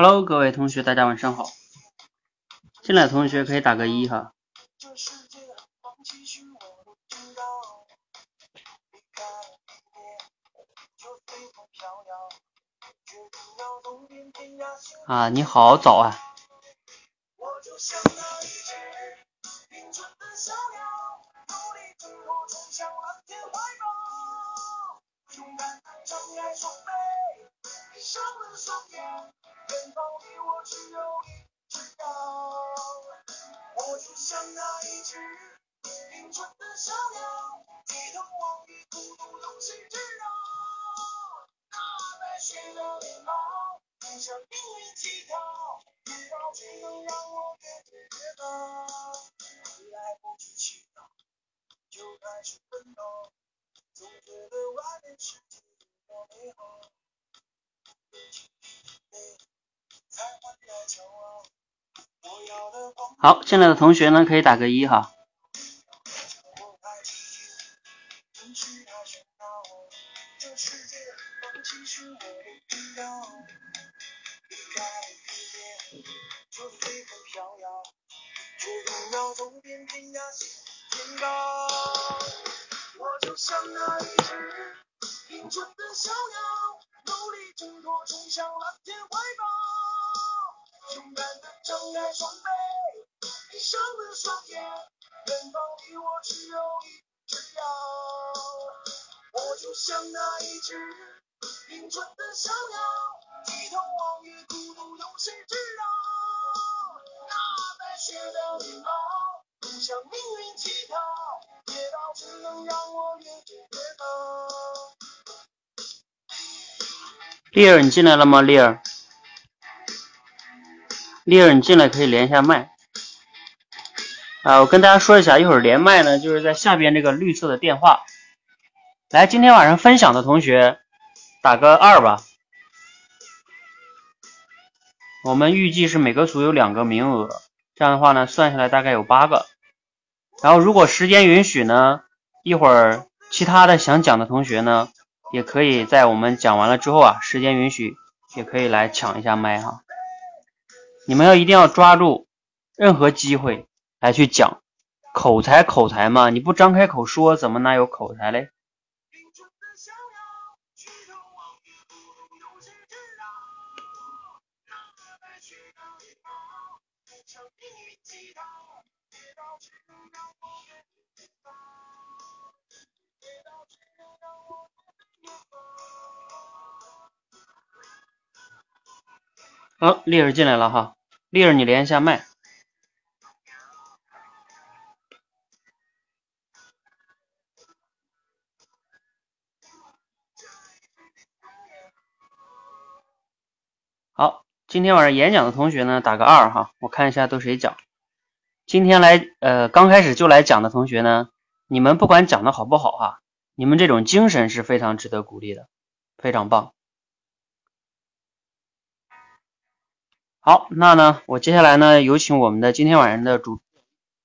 Hello，各位同学，大家晚上好。进来的同学可以打个一哈。啊，你好早啊。进来的同学呢，可以打个一哈。丽儿，你进来了吗？丽儿，丽儿，你进来可以连一下麦。啊，我跟大家说一下，一会儿连麦呢，就是在下边这个绿色的电话。来，今天晚上分享的同学打个二吧。我们预计是每个组有两个名额，这样的话呢，算下来大概有八个。然后如果时间允许呢，一会儿其他的想讲的同学呢。也可以在我们讲完了之后啊，时间允许，也可以来抢一下麦哈。你们要一定要抓住任何机会来去讲，口才口才嘛，你不张开口说，怎么哪有口才嘞？好，丽儿进来了哈，丽儿你连一下麦。好，今天晚上演讲的同学呢，打个二哈，我看一下都谁讲。今天来呃刚开始就来讲的同学呢，你们不管讲的好不好哈，你们这种精神是非常值得鼓励的，非常棒。好，那呢，我接下来呢，有请我们的今天晚上的主，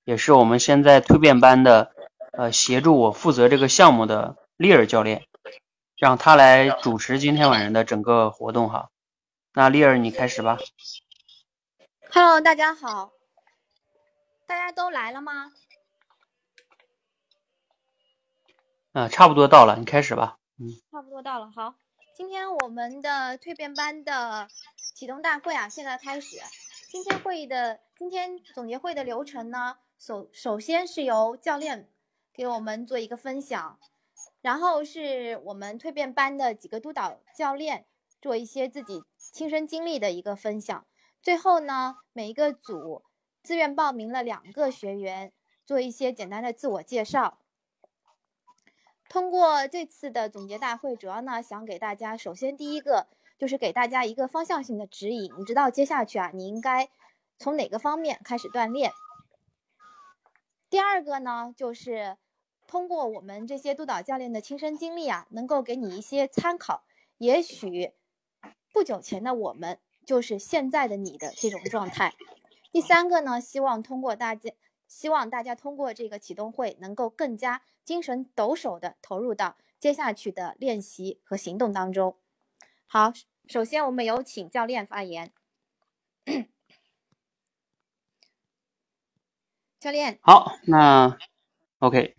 也是我们现在蜕变班的，呃，协助我负责这个项目的丽尔教练，让他来主持今天晚上的整个活动哈。那丽尔，你开始吧。Hello，大家好，大家都来了吗？啊，差不多到了，你开始吧。嗯，差不多到了，好。今天我们的蜕变班的启动大会啊，现在开始。今天会议的今天总结会的流程呢，首首先是由教练给我们做一个分享，然后是我们蜕变班的几个督导教练做一些自己亲身经历的一个分享，最后呢，每一个组自愿报名了两个学员做一些简单的自我介绍。通过这次的总结大会，主要呢想给大家，首先第一个就是给大家一个方向性的指引，你知道接下去啊你应该从哪个方面开始锻炼。第二个呢就是通过我们这些督导教练的亲身经历啊，能够给你一些参考。也许不久前的我们就是现在的你的这种状态。第三个呢，希望通过大家。希望大家通过这个启动会，能够更加精神抖擞的投入到接下去的练习和行动当中。好，首先我们有请教练发言。教练，好，那 OK，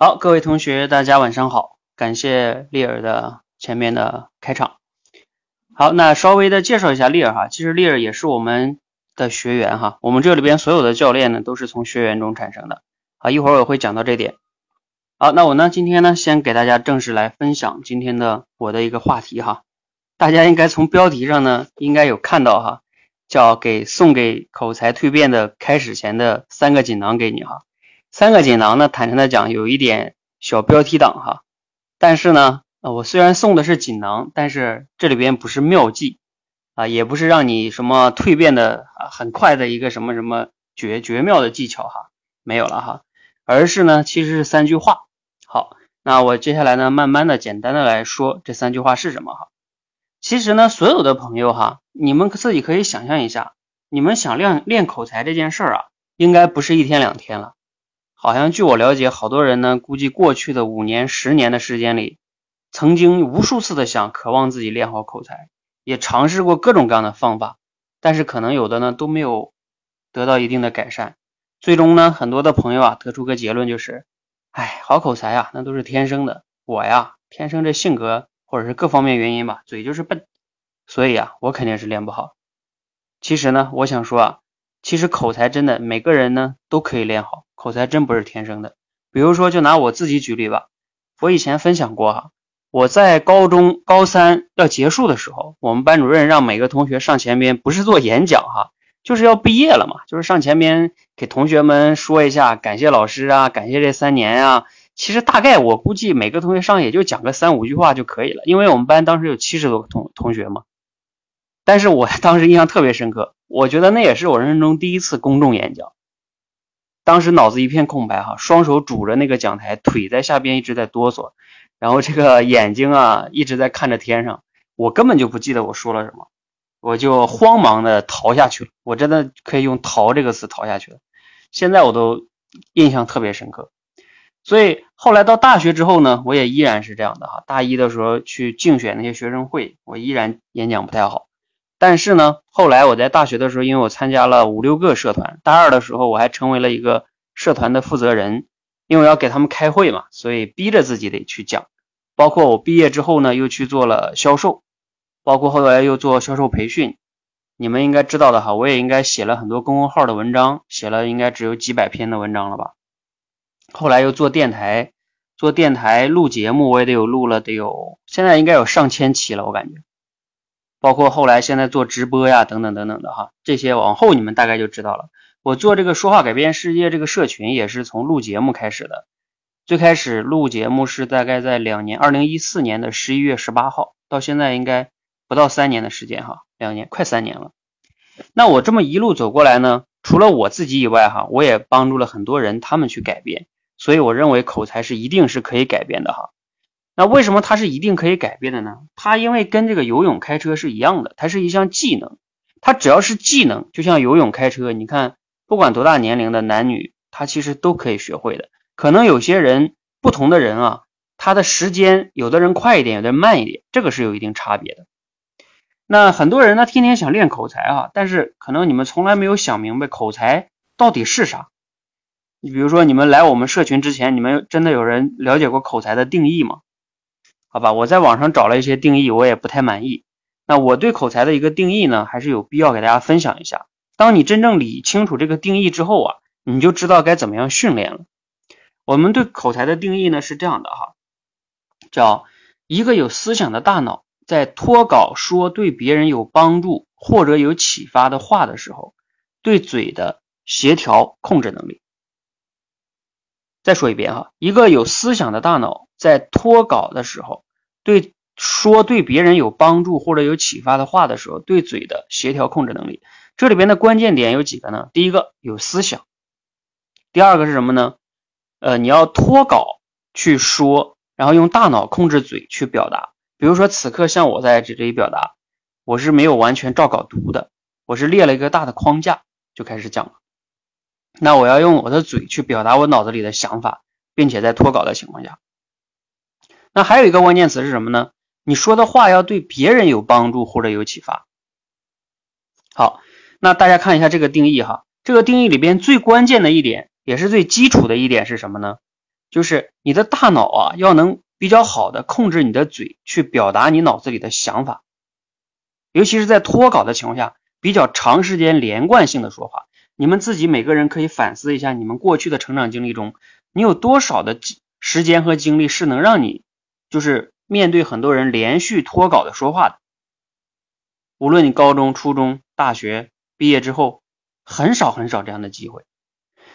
好，各位同学，大家晚上好，感谢丽儿的前面的开场。好，那稍微的介绍一下丽儿哈，其实丽儿也是我们的学员哈，我们这里边所有的教练呢都是从学员中产生的啊，一会儿我会讲到这点。好，那我呢今天呢先给大家正式来分享今天的我的一个话题哈，大家应该从标题上呢应该有看到哈。叫给送给口才蜕变的开始前的三个锦囊给你哈，三个锦囊呢，坦诚的讲有一点小标题党哈，但是呢，我虽然送的是锦囊，但是这里边不是妙计啊，也不是让你什么蜕变的啊很快的一个什么什么绝绝妙的技巧哈，没有了哈，而是呢，其实是三句话。好，那我接下来呢，慢慢的简单的来说这三句话是什么哈。其实呢，所有的朋友哈，你们自己可以想象一下，你们想练练口才这件事儿啊，应该不是一天两天了。好像据我了解，好多人呢，估计过去的五年、十年的时间里，曾经无数次的想渴望自己练好口才，也尝试过各种各样的方法，但是可能有的呢都没有得到一定的改善。最终呢，很多的朋友啊，得出个结论就是，哎，好口才啊，那都是天生的。我呀，天生这性格。或者是各方面原因吧，嘴就是笨，所以啊，我肯定是练不好。其实呢，我想说啊，其实口才真的每个人呢都可以练好，口才真不是天生的。比如说，就拿我自己举例吧，我以前分享过哈，我在高中高三要结束的时候，我们班主任让每个同学上前边，不是做演讲哈，就是要毕业了嘛，就是上前边给同学们说一下感谢老师啊，感谢这三年啊。其实大概我估计每个同学上也就讲个三五句话就可以了，因为我们班当时有七十多个同同学嘛。但是我 当时印象特别深刻，我觉得那也是我人生中第一次公众演讲。当时脑子一片空白哈，双手拄着那个讲台，腿在下边一直在哆嗦，然后这个眼睛啊一直在看着天上，我根本就不记得我说了什么，我就慌忙的逃下去了。我真的可以用“逃”这个词逃下去了，现在我都印象特别深刻。所以后来到大学之后呢，我也依然是这样的哈。大一的时候去竞选那些学生会，我依然演讲不太好。但是呢，后来我在大学的时候，因为我参加了五六个社团，大二的时候我还成为了一个社团的负责人，因为我要给他们开会嘛，所以逼着自己得去讲。包括我毕业之后呢，又去做了销售，包括后来又做销售培训。你们应该知道的哈，我也应该写了很多公众号的文章，写了应该只有几百篇的文章了吧。后来又做电台，做电台录节目，我也得有录了，得有现在应该有上千期了，我感觉。包括后来现在做直播呀，等等等等的哈，这些往后你们大概就知道了。我做这个说话改变世界这个社群也是从录节目开始的，最开始录节目是大概在两年，二零一四年的十一月十八号，到现在应该不到三年的时间哈，两年快三年了。那我这么一路走过来呢，除了我自己以外哈，我也帮助了很多人，他们去改变。所以我认为口才是一定是可以改变的哈。那为什么它是一定可以改变的呢？它因为跟这个游泳、开车是一样的，它是一项技能。它只要是技能，就像游泳、开车，你看不管多大年龄的男女，他其实都可以学会的。可能有些人不同的人啊，他的时间有的人快一点，有的人慢一点，这个是有一定差别的。那很多人呢，天天想练口才啊，但是可能你们从来没有想明白口才到底是啥。你比如说，你们来我们社群之前，你们真的有人了解过口才的定义吗？好吧，我在网上找了一些定义，我也不太满意。那我对口才的一个定义呢，还是有必要给大家分享一下。当你真正理清楚这个定义之后啊，你就知道该怎么样训练了。我们对口才的定义呢是这样的哈，叫一个有思想的大脑在脱稿说对别人有帮助或者有启发的话的时候，对嘴的协调控制能力。再说一遍哈，一个有思想的大脑在脱稿的时候，对说对别人有帮助或者有启发的话的时候，对嘴的协调控制能力，这里边的关键点有几个呢？第一个有思想，第二个是什么呢？呃，你要脱稿去说，然后用大脑控制嘴去表达。比如说此刻像我在这里表达，我是没有完全照稿读的，我是列了一个大的框架就开始讲了。那我要用我的嘴去表达我脑子里的想法，并且在脱稿的情况下，那还有一个关键词是什么呢？你说的话要对别人有帮助或者有启发。好，那大家看一下这个定义哈，这个定义里边最关键的一点，也是最基础的一点是什么呢？就是你的大脑啊，要能比较好的控制你的嘴，去表达你脑子里的想法，尤其是在脱稿的情况下，比较长时间连贯性的说话。你们自己每个人可以反思一下，你们过去的成长经历中，你有多少的时间和精力是能让你，就是面对很多人连续脱稿的说话的。无论你高中、初中、大学毕业之后，很少很少这样的机会，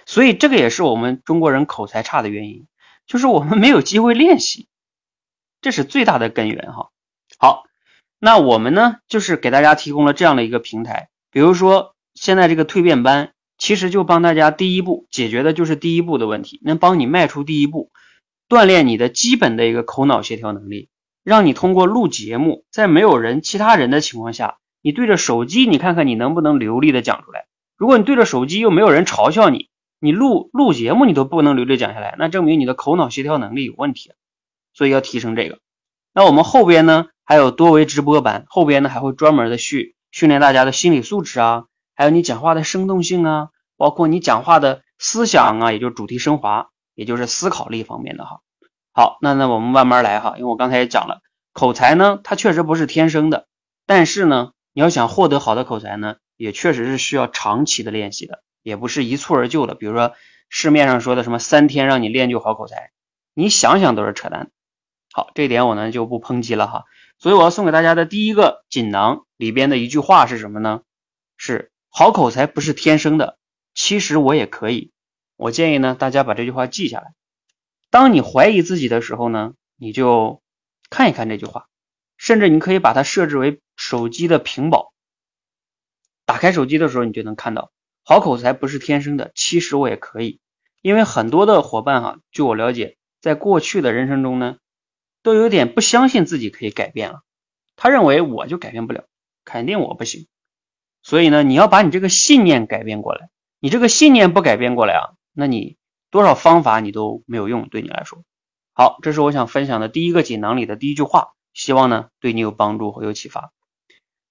所以这个也是我们中国人口才差的原因，就是我们没有机会练习，这是最大的根源哈。好，那我们呢，就是给大家提供了这样的一个平台，比如说现在这个蜕变班，其实就帮大家第一步解决的就是第一步的问题，能帮你迈出第一步，锻炼你的基本的一个口脑协调能力。让你通过录节目，在没有人、其他人的情况下，你对着手机，你看看你能不能流利的讲出来。如果你对着手机又没有人嘲笑你，你录录节目你都不能流利讲下来，那证明你的口脑协调能力有问题。所以要提升这个。那我们后边呢还有多维直播班，后边呢还会专门的训训练大家的心理素质啊，还有你讲话的生动性啊，包括你讲话的思想啊，也就是主题升华，也就是思考力方面的哈。好，那那我们慢慢来哈，因为我刚才也讲了，口才呢，它确实不是天生的，但是呢，你要想获得好的口才呢，也确实是需要长期的练习的，也不是一蹴而就的。比如说市面上说的什么三天让你练就好口才，你想想都是扯淡。好，这点我呢就不抨击了哈。所以我要送给大家的第一个锦囊里边的一句话是什么呢？是好口才不是天生的，其实我也可以。我建议呢大家把这句话记下来。当你怀疑自己的时候呢，你就看一看这句话，甚至你可以把它设置为手机的屏保。打开手机的时候，你就能看到，好口才不是天生的，其实我也可以。因为很多的伙伴哈，据我了解，在过去的人生中呢，都有点不相信自己可以改变了，他认为我就改变不了，肯定我不行。所以呢，你要把你这个信念改变过来，你这个信念不改变过来啊，那你。多少方法你都没有用，对你来说，好，这是我想分享的第一个锦囊里的第一句话，希望呢对你有帮助和有启发。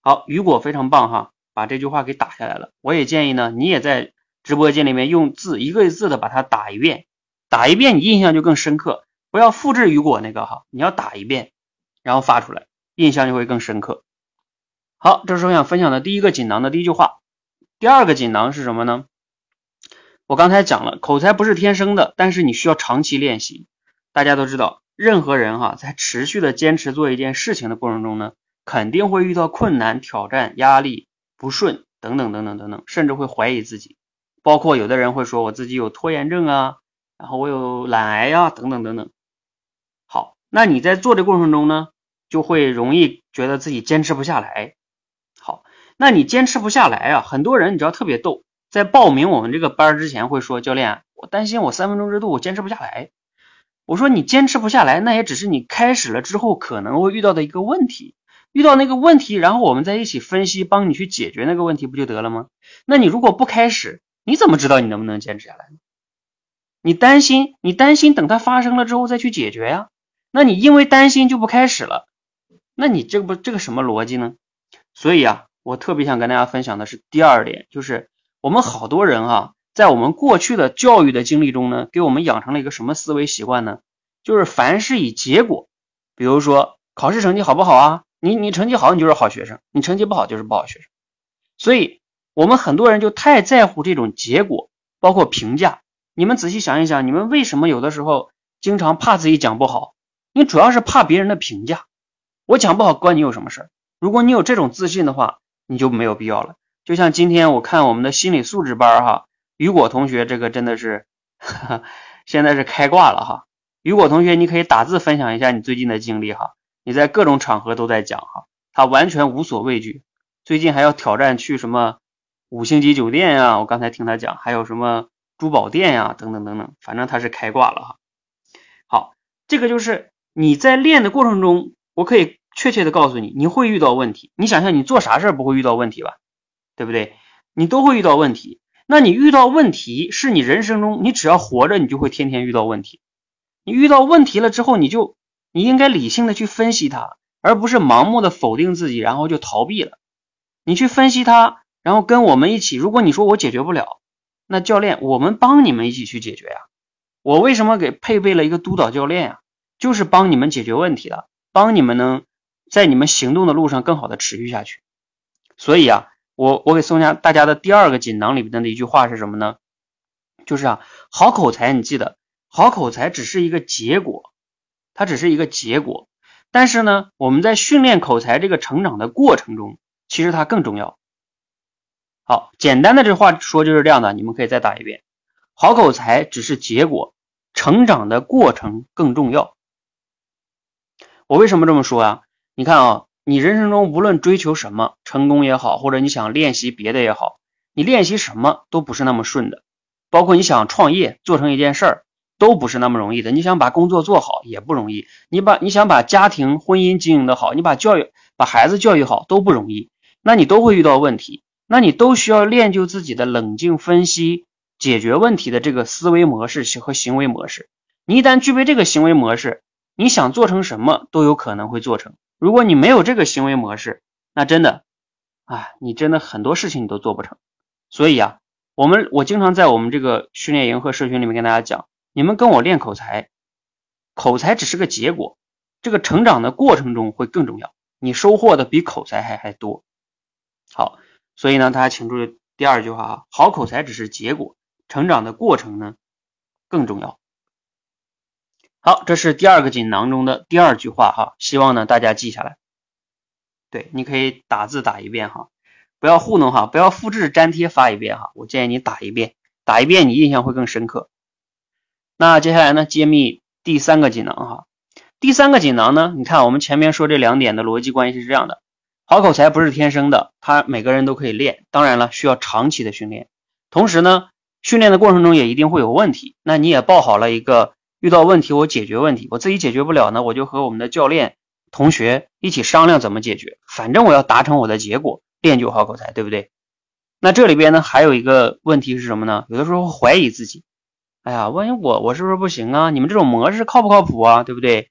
好，雨果非常棒哈，把这句话给打下来了。我也建议呢，你也在直播间里面用字一个一字的把它打一遍，打一遍你印象就更深刻。不要复制雨果那个哈，你要打一遍，然后发出来，印象就会更深刻。好，这是我想分享的第一个锦囊的第一句话。第二个锦囊是什么呢？我刚才讲了，口才不是天生的，但是你需要长期练习。大家都知道，任何人哈，在持续的坚持做一件事情的过程中呢，肯定会遇到困难、挑战、压力、不顺等等等等等等，甚至会怀疑自己。包括有的人会说，我自己有拖延症啊，然后我有懒癌呀，等等等等。好，那你在做的过程中呢，就会容易觉得自己坚持不下来。好，那你坚持不下来啊，很多人你知道特别逗。在报名我们这个班之前，会说教练，我担心我三分钟热度我坚持不下来。我说你坚持不下来，那也只是你开始了之后可能会遇到的一个问题，遇到那个问题，然后我们再一起分析，帮你去解决那个问题，不就得了吗？那你如果不开始，你怎么知道你能不能坚持下来呢？你担心，你担心等它发生了之后再去解决呀？那你因为担心就不开始了，那你这不这个什么逻辑呢？所以啊，我特别想跟大家分享的是第二点，就是。我们好多人哈，在我们过去的教育的经历中呢，给我们养成了一个什么思维习惯呢？就是凡是以结果，比如说考试成绩好不好啊？你你成绩好，你就是好学生；你成绩不好，就是不好学生。所以，我们很多人就太在乎这种结果，包括评价。你们仔细想一想，你们为什么有的时候经常怕自己讲不好？你主要是怕别人的评价。我讲不好关你有什么事儿？如果你有这种自信的话，你就没有必要了。就像今天我看我们的心理素质班哈，雨果同学这个真的是，现在是开挂了哈。雨果同学，你可以打字分享一下你最近的经历哈。你在各种场合都在讲哈，他完全无所畏惧。最近还要挑战去什么五星级酒店呀？我刚才听他讲，还有什么珠宝店呀，等等等等，反正他是开挂了哈。好，这个就是你在练的过程中，我可以确切的告诉你，你会遇到问题。你想想，你做啥事儿不会遇到问题吧？对不对？你都会遇到问题。那你遇到问题是你人生中，你只要活着，你就会天天遇到问题。你遇到问题了之后，你就你应该理性的去分析它，而不是盲目的否定自己，然后就逃避了。你去分析它，然后跟我们一起。如果你说我解决不了，那教练我们帮你们一起去解决呀。我为什么给配备了一个督导教练呀？就是帮你们解决问题的，帮你们能在你们行动的路上更好的持续下去。所以啊，我我给送家大家的第二个锦囊里边的一句话是什么呢？就是啊，好口才，你记得，好口才只是一个结果，它只是一个结果。但是呢，我们在训练口才这个成长的过程中，其实它更重要。好，简单的这话说就是这样的，你们可以再打一遍。好口才只是结果，成长的过程更重要。我为什么这么说啊？你看啊，你人生中无论追求什么，成功也好，或者你想练习别的也好，你练习什么都不是那么顺的。包括你想创业做成一件事儿。都不是那么容易的。你想把工作做好也不容易，你把你想把家庭婚姻经营的好，你把教育把孩子教育好都不容易。那你都会遇到问题，那你都需要练就自己的冷静分析、解决问题的这个思维模式和行为模式。你一旦具备这个行为模式，你想做成什么都有可能会做成。如果你没有这个行为模式，那真的，啊，你真的很多事情你都做不成。所以啊，我们我经常在我们这个训练营和社群里面跟大家讲。你们跟我练口才，口才只是个结果，这个成长的过程中会更重要，你收获的比口才还还多。好，所以呢，大家请注意第二句话啊，好口才只是结果，成长的过程呢更重要。好，这是第二个锦囊中的第二句话哈，希望呢大家记下来。对，你可以打字打一遍哈，不要糊弄哈，不要复制粘贴发一遍哈，我建议你打一遍，打一遍你印象会更深刻。那接下来呢？揭秘第三个锦囊哈。第三个锦囊呢？你看我们前面说这两点的逻辑关系是这样的：好口才不是天生的，他每个人都可以练，当然了，需要长期的训练。同时呢，训练的过程中也一定会有问题。那你也报好了一个遇到问题我解决问题，我自己解决不了呢，我就和我们的教练同学一起商量怎么解决。反正我要达成我的结果，练就好口才，对不对？那这里边呢，还有一个问题是什么呢？有的时候怀疑自己。哎呀，万一我我是不是不行啊？你们这种模式靠不靠谱啊？对不对？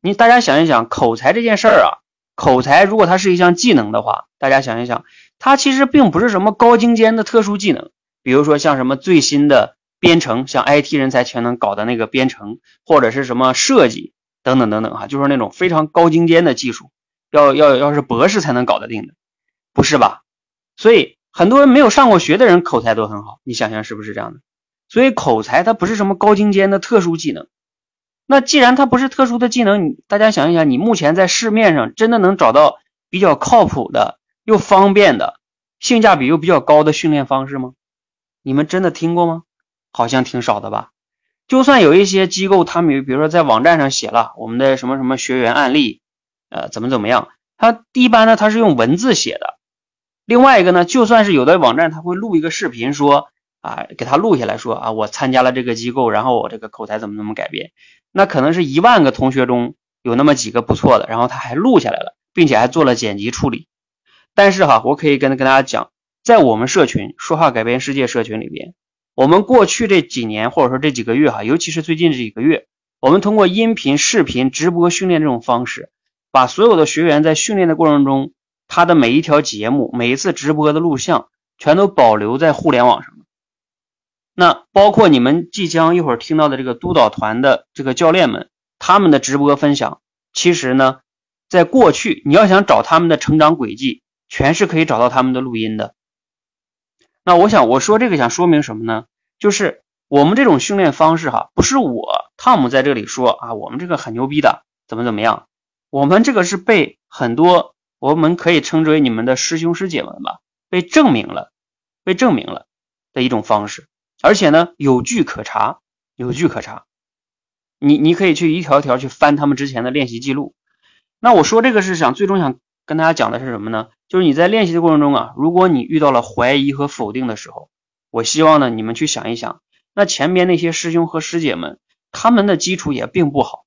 你大家想一想，口才这件事儿啊，口才如果它是一项技能的话，大家想一想，它其实并不是什么高精尖的特殊技能。比如说像什么最新的编程，像 IT 人才全能搞的那个编程，或者是什么设计等等等等哈，就是那种非常高精尖的技术，要要要是博士才能搞得定的，不是吧？所以很多人没有上过学的人口才都很好，你想想是不是这样的？所以口才它不是什么高精尖的特殊技能，那既然它不是特殊的技能，你大家想一想，你目前在市面上真的能找到比较靠谱的、又方便的、性价比又比较高的训练方式吗？你们真的听过吗？好像挺少的吧。就算有一些机构，他们比如说在网站上写了我们的什么什么学员案例，呃，怎么怎么样，他一般呢他是用文字写的。另外一个呢，就算是有的网站他会录一个视频说。啊，给他录下来说啊，我参加了这个机构，然后我这个口才怎么怎么改变，那可能是一万个同学中有那么几个不错的，然后他还录下来了，并且还做了剪辑处理。但是哈，我可以跟跟大家讲，在我们社群说话改变世界社群里边，我们过去这几年或者说这几个月哈，尤其是最近这几个月，我们通过音频、视频、直播训练这种方式，把所有的学员在训练的过程中，他的每一条节目、每一次直播的录像，全都保留在互联网上。那包括你们即将一会儿听到的这个督导团的这个教练们，他们的直播分享，其实呢，在过去你要想找他们的成长轨迹，全是可以找到他们的录音的。那我想我说这个想说明什么呢？就是我们这种训练方式哈，不是我汤姆在这里说啊，我们这个很牛逼的，怎么怎么样？我们这个是被很多我们可以称之为你们的师兄师姐们吧，被证明了，被证明了的一种方式。而且呢，有据可查，有据可查。你你可以去一条一条去翻他们之前的练习记录。那我说这个是想最终想跟大家讲的是什么呢？就是你在练习的过程中啊，如果你遇到了怀疑和否定的时候，我希望呢你们去想一想，那前边那些师兄和师姐们，他们的基础也并不好，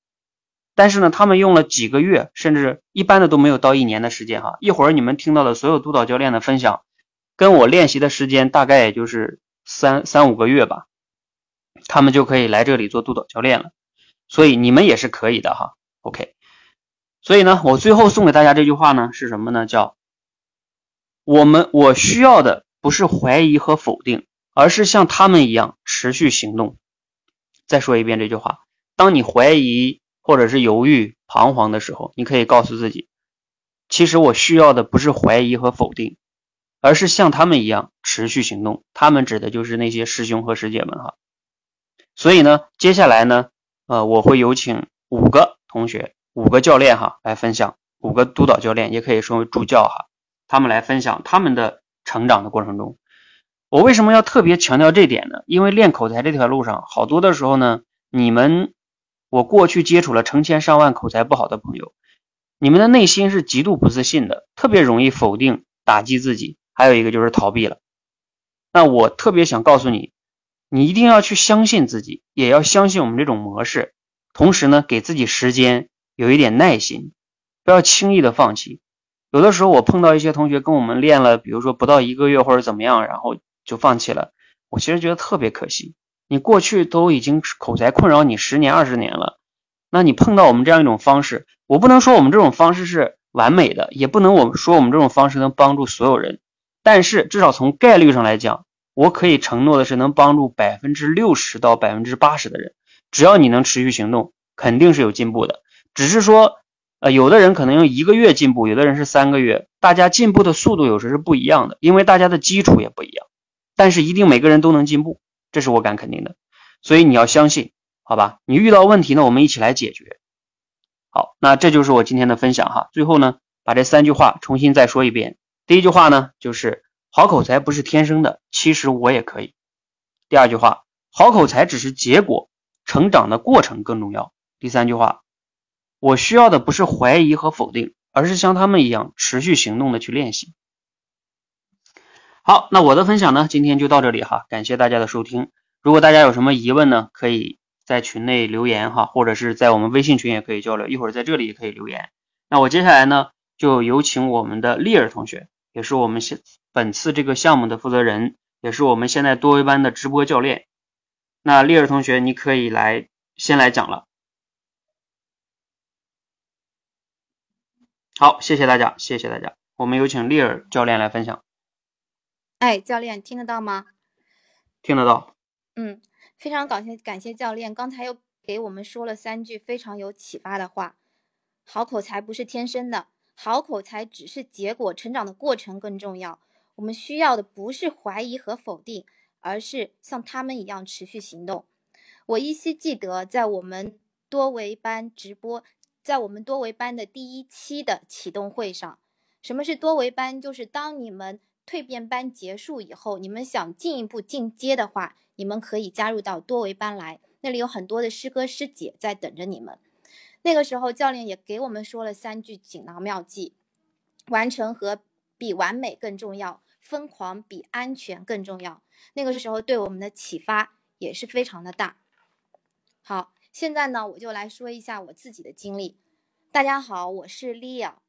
但是呢，他们用了几个月，甚至一般的都没有到一年的时间哈。一会儿你们听到的所有督导教练的分享，跟我练习的时间大概也就是。三三五个月吧，他们就可以来这里做督导教练了，所以你们也是可以的哈。OK，所以呢，我最后送给大家这句话呢是什么呢？叫我们我需要的不是怀疑和否定，而是像他们一样持续行动。再说一遍这句话：当你怀疑或者是犹豫、彷徨的时候，你可以告诉自己，其实我需要的不是怀疑和否定，而是像他们一样持续行动。他们指的就是那些师兄和师姐们哈。所以呢，接下来呢，呃，我会有请五个同学、五个教练哈来分享，五个督导教练也可以说为助教哈，他们来分享他们的成长的过程中。我为什么要特别强调这点呢？因为练口才这条路上，好多的时候呢，你们我过去接触了成千上万口才不好的朋友，你们的内心是极度不自信的，特别容易否定、打击自己，还有一个就是逃避了。那我特别想告诉你，你一定要去相信自己，也要相信我们这种模式，同时呢，给自己时间，有一点耐心，不要轻易的放弃。有的时候我碰到一些同学跟我们练了，比如说不到一个月或者怎么样，然后。就放弃了，我其实觉得特别可惜。你过去都已经口才困扰你十年二十年了，那你碰到我们这样一种方式，我不能说我们这种方式是完美的，也不能我们说我们这种方式能帮助所有人，但是至少从概率上来讲，我可以承诺的是能帮助百分之六十到百分之八十的人。只要你能持续行动，肯定是有进步的。只是说，呃，有的人可能用一个月进步，有的人是三个月，大家进步的速度有时是不一样的，因为大家的基础也不一样。但是一定每个人都能进步，这是我敢肯定的。所以你要相信，好吧？你遇到问题呢，我们一起来解决。好，那这就是我今天的分享哈。最后呢，把这三句话重新再说一遍。第一句话呢，就是好口才不是天生的，其实我也可以。第二句话，好口才只是结果，成长的过程更重要。第三句话，我需要的不是怀疑和否定，而是像他们一样持续行动的去练习。好，那我的分享呢，今天就到这里哈，感谢大家的收听。如果大家有什么疑问呢，可以在群内留言哈，或者是在我们微信群也可以交流，一会儿在这里也可以留言。那我接下来呢，就有请我们的丽儿同学，也是我们现本次这个项目的负责人，也是我们现在多维班的直播教练。那丽儿同学，你可以来先来讲了。好，谢谢大家，谢谢大家。我们有请丽儿教练来分享。哎，教练听得到吗？听得到。嗯，非常感谢感谢教练，刚才又给我们说了三句非常有启发的话。好口才不是天生的，好口才只是结果，成长的过程更重要。我们需要的不是怀疑和否定，而是像他们一样持续行动。我依稀记得，在我们多维班直播，在我们多维班的第一期的启动会上，什么是多维班？就是当你们。蜕变班结束以后，你们想进一步进阶的话，你们可以加入到多维班来，那里有很多的师哥师姐在等着你们。那个时候，教练也给我们说了三句锦囊妙计：完成和比完美更重要，疯狂比安全更重要。那个时候对我们的启发也是非常的大。好，现在呢，我就来说一下我自己的经历。大家好，我是莉亚，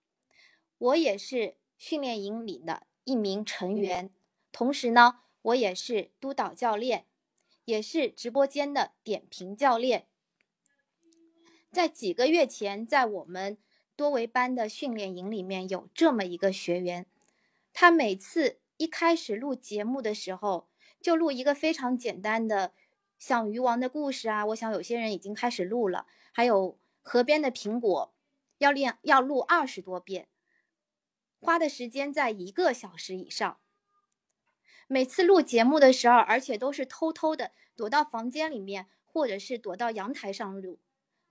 我也是训练营里的。一名成员，同时呢，我也是督导教练，也是直播间的点评教练。在几个月前，在我们多维班的训练营里面，有这么一个学员，他每次一开始录节目的时候，就录一个非常简单的，像鱼王的故事啊。我想有些人已经开始录了，还有河边的苹果，要练要录二十多遍。花的时间在一个小时以上。每次录节目的时候，而且都是偷偷的躲到房间里面，或者是躲到阳台上录，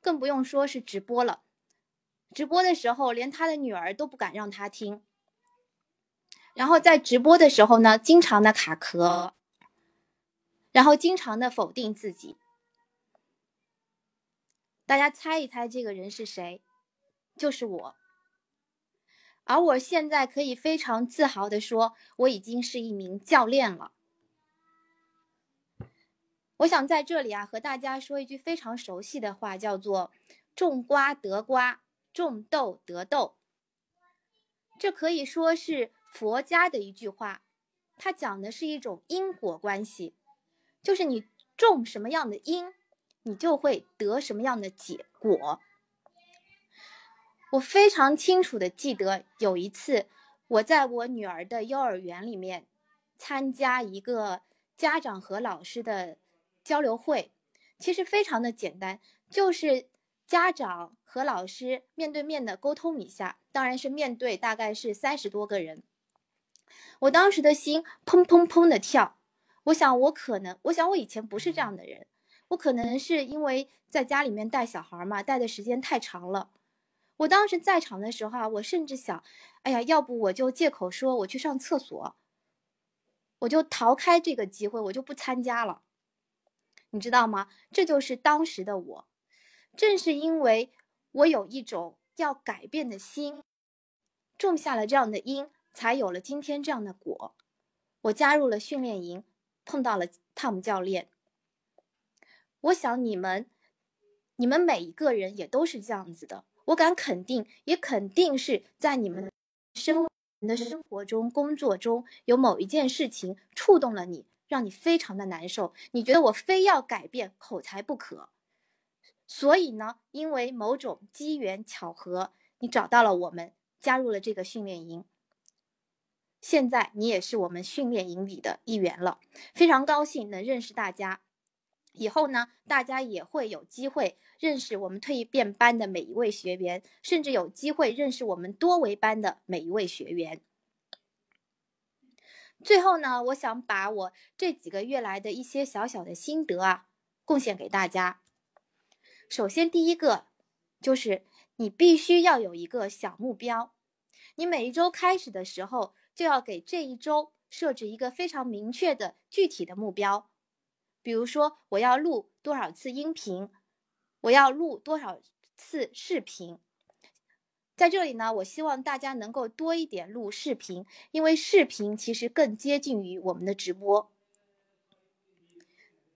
更不用说是直播了。直播的时候，连他的女儿都不敢让他听。然后在直播的时候呢，经常的卡壳，然后经常的否定自己。大家猜一猜，这个人是谁？就是我。而我现在可以非常自豪的说，我已经是一名教练了。我想在这里啊，和大家说一句非常熟悉的话，叫做“种瓜得瓜，种豆得豆”。这可以说是佛家的一句话，它讲的是一种因果关系，就是你种什么样的因，你就会得什么样的结果。我非常清楚的记得有一次，我在我女儿的幼儿园里面参加一个家长和老师的交流会，其实非常的简单，就是家长和老师面对面的沟通一下，当然是面对大概是三十多个人。我当时的心砰砰砰的跳，我想我可能，我想我以前不是这样的人，我可能是因为在家里面带小孩嘛，带的时间太长了。我当时在场的时候啊，我甚至想，哎呀，要不我就借口说我去上厕所，我就逃开这个机会，我就不参加了。你知道吗？这就是当时的我，正是因为我有一种要改变的心，种下了这样的因。才有了今天这样的果。我加入了训练营，碰到了汤姆教练。我想你们，你们每一个人也都是这样子的。我敢肯定，也肯定是在你们生的生活中、工作中有某一件事情触动了你，让你非常的难受。你觉得我非要改变口才不可。所以呢，因为某种机缘巧合，你找到了我们，加入了这个训练营。现在你也是我们训练营里的一员了，非常高兴能认识大家。以后呢，大家也会有机会认识我们蜕变班的每一位学员，甚至有机会认识我们多维班的每一位学员。最后呢，我想把我这几个月来的一些小小的心得啊，贡献给大家。首先，第一个就是你必须要有一个小目标，你每一周开始的时候。就要给这一周设置一个非常明确的具体的目标，比如说我要录多少次音频，我要录多少次视频。在这里呢，我希望大家能够多一点录视频，因为视频其实更接近于我们的直播。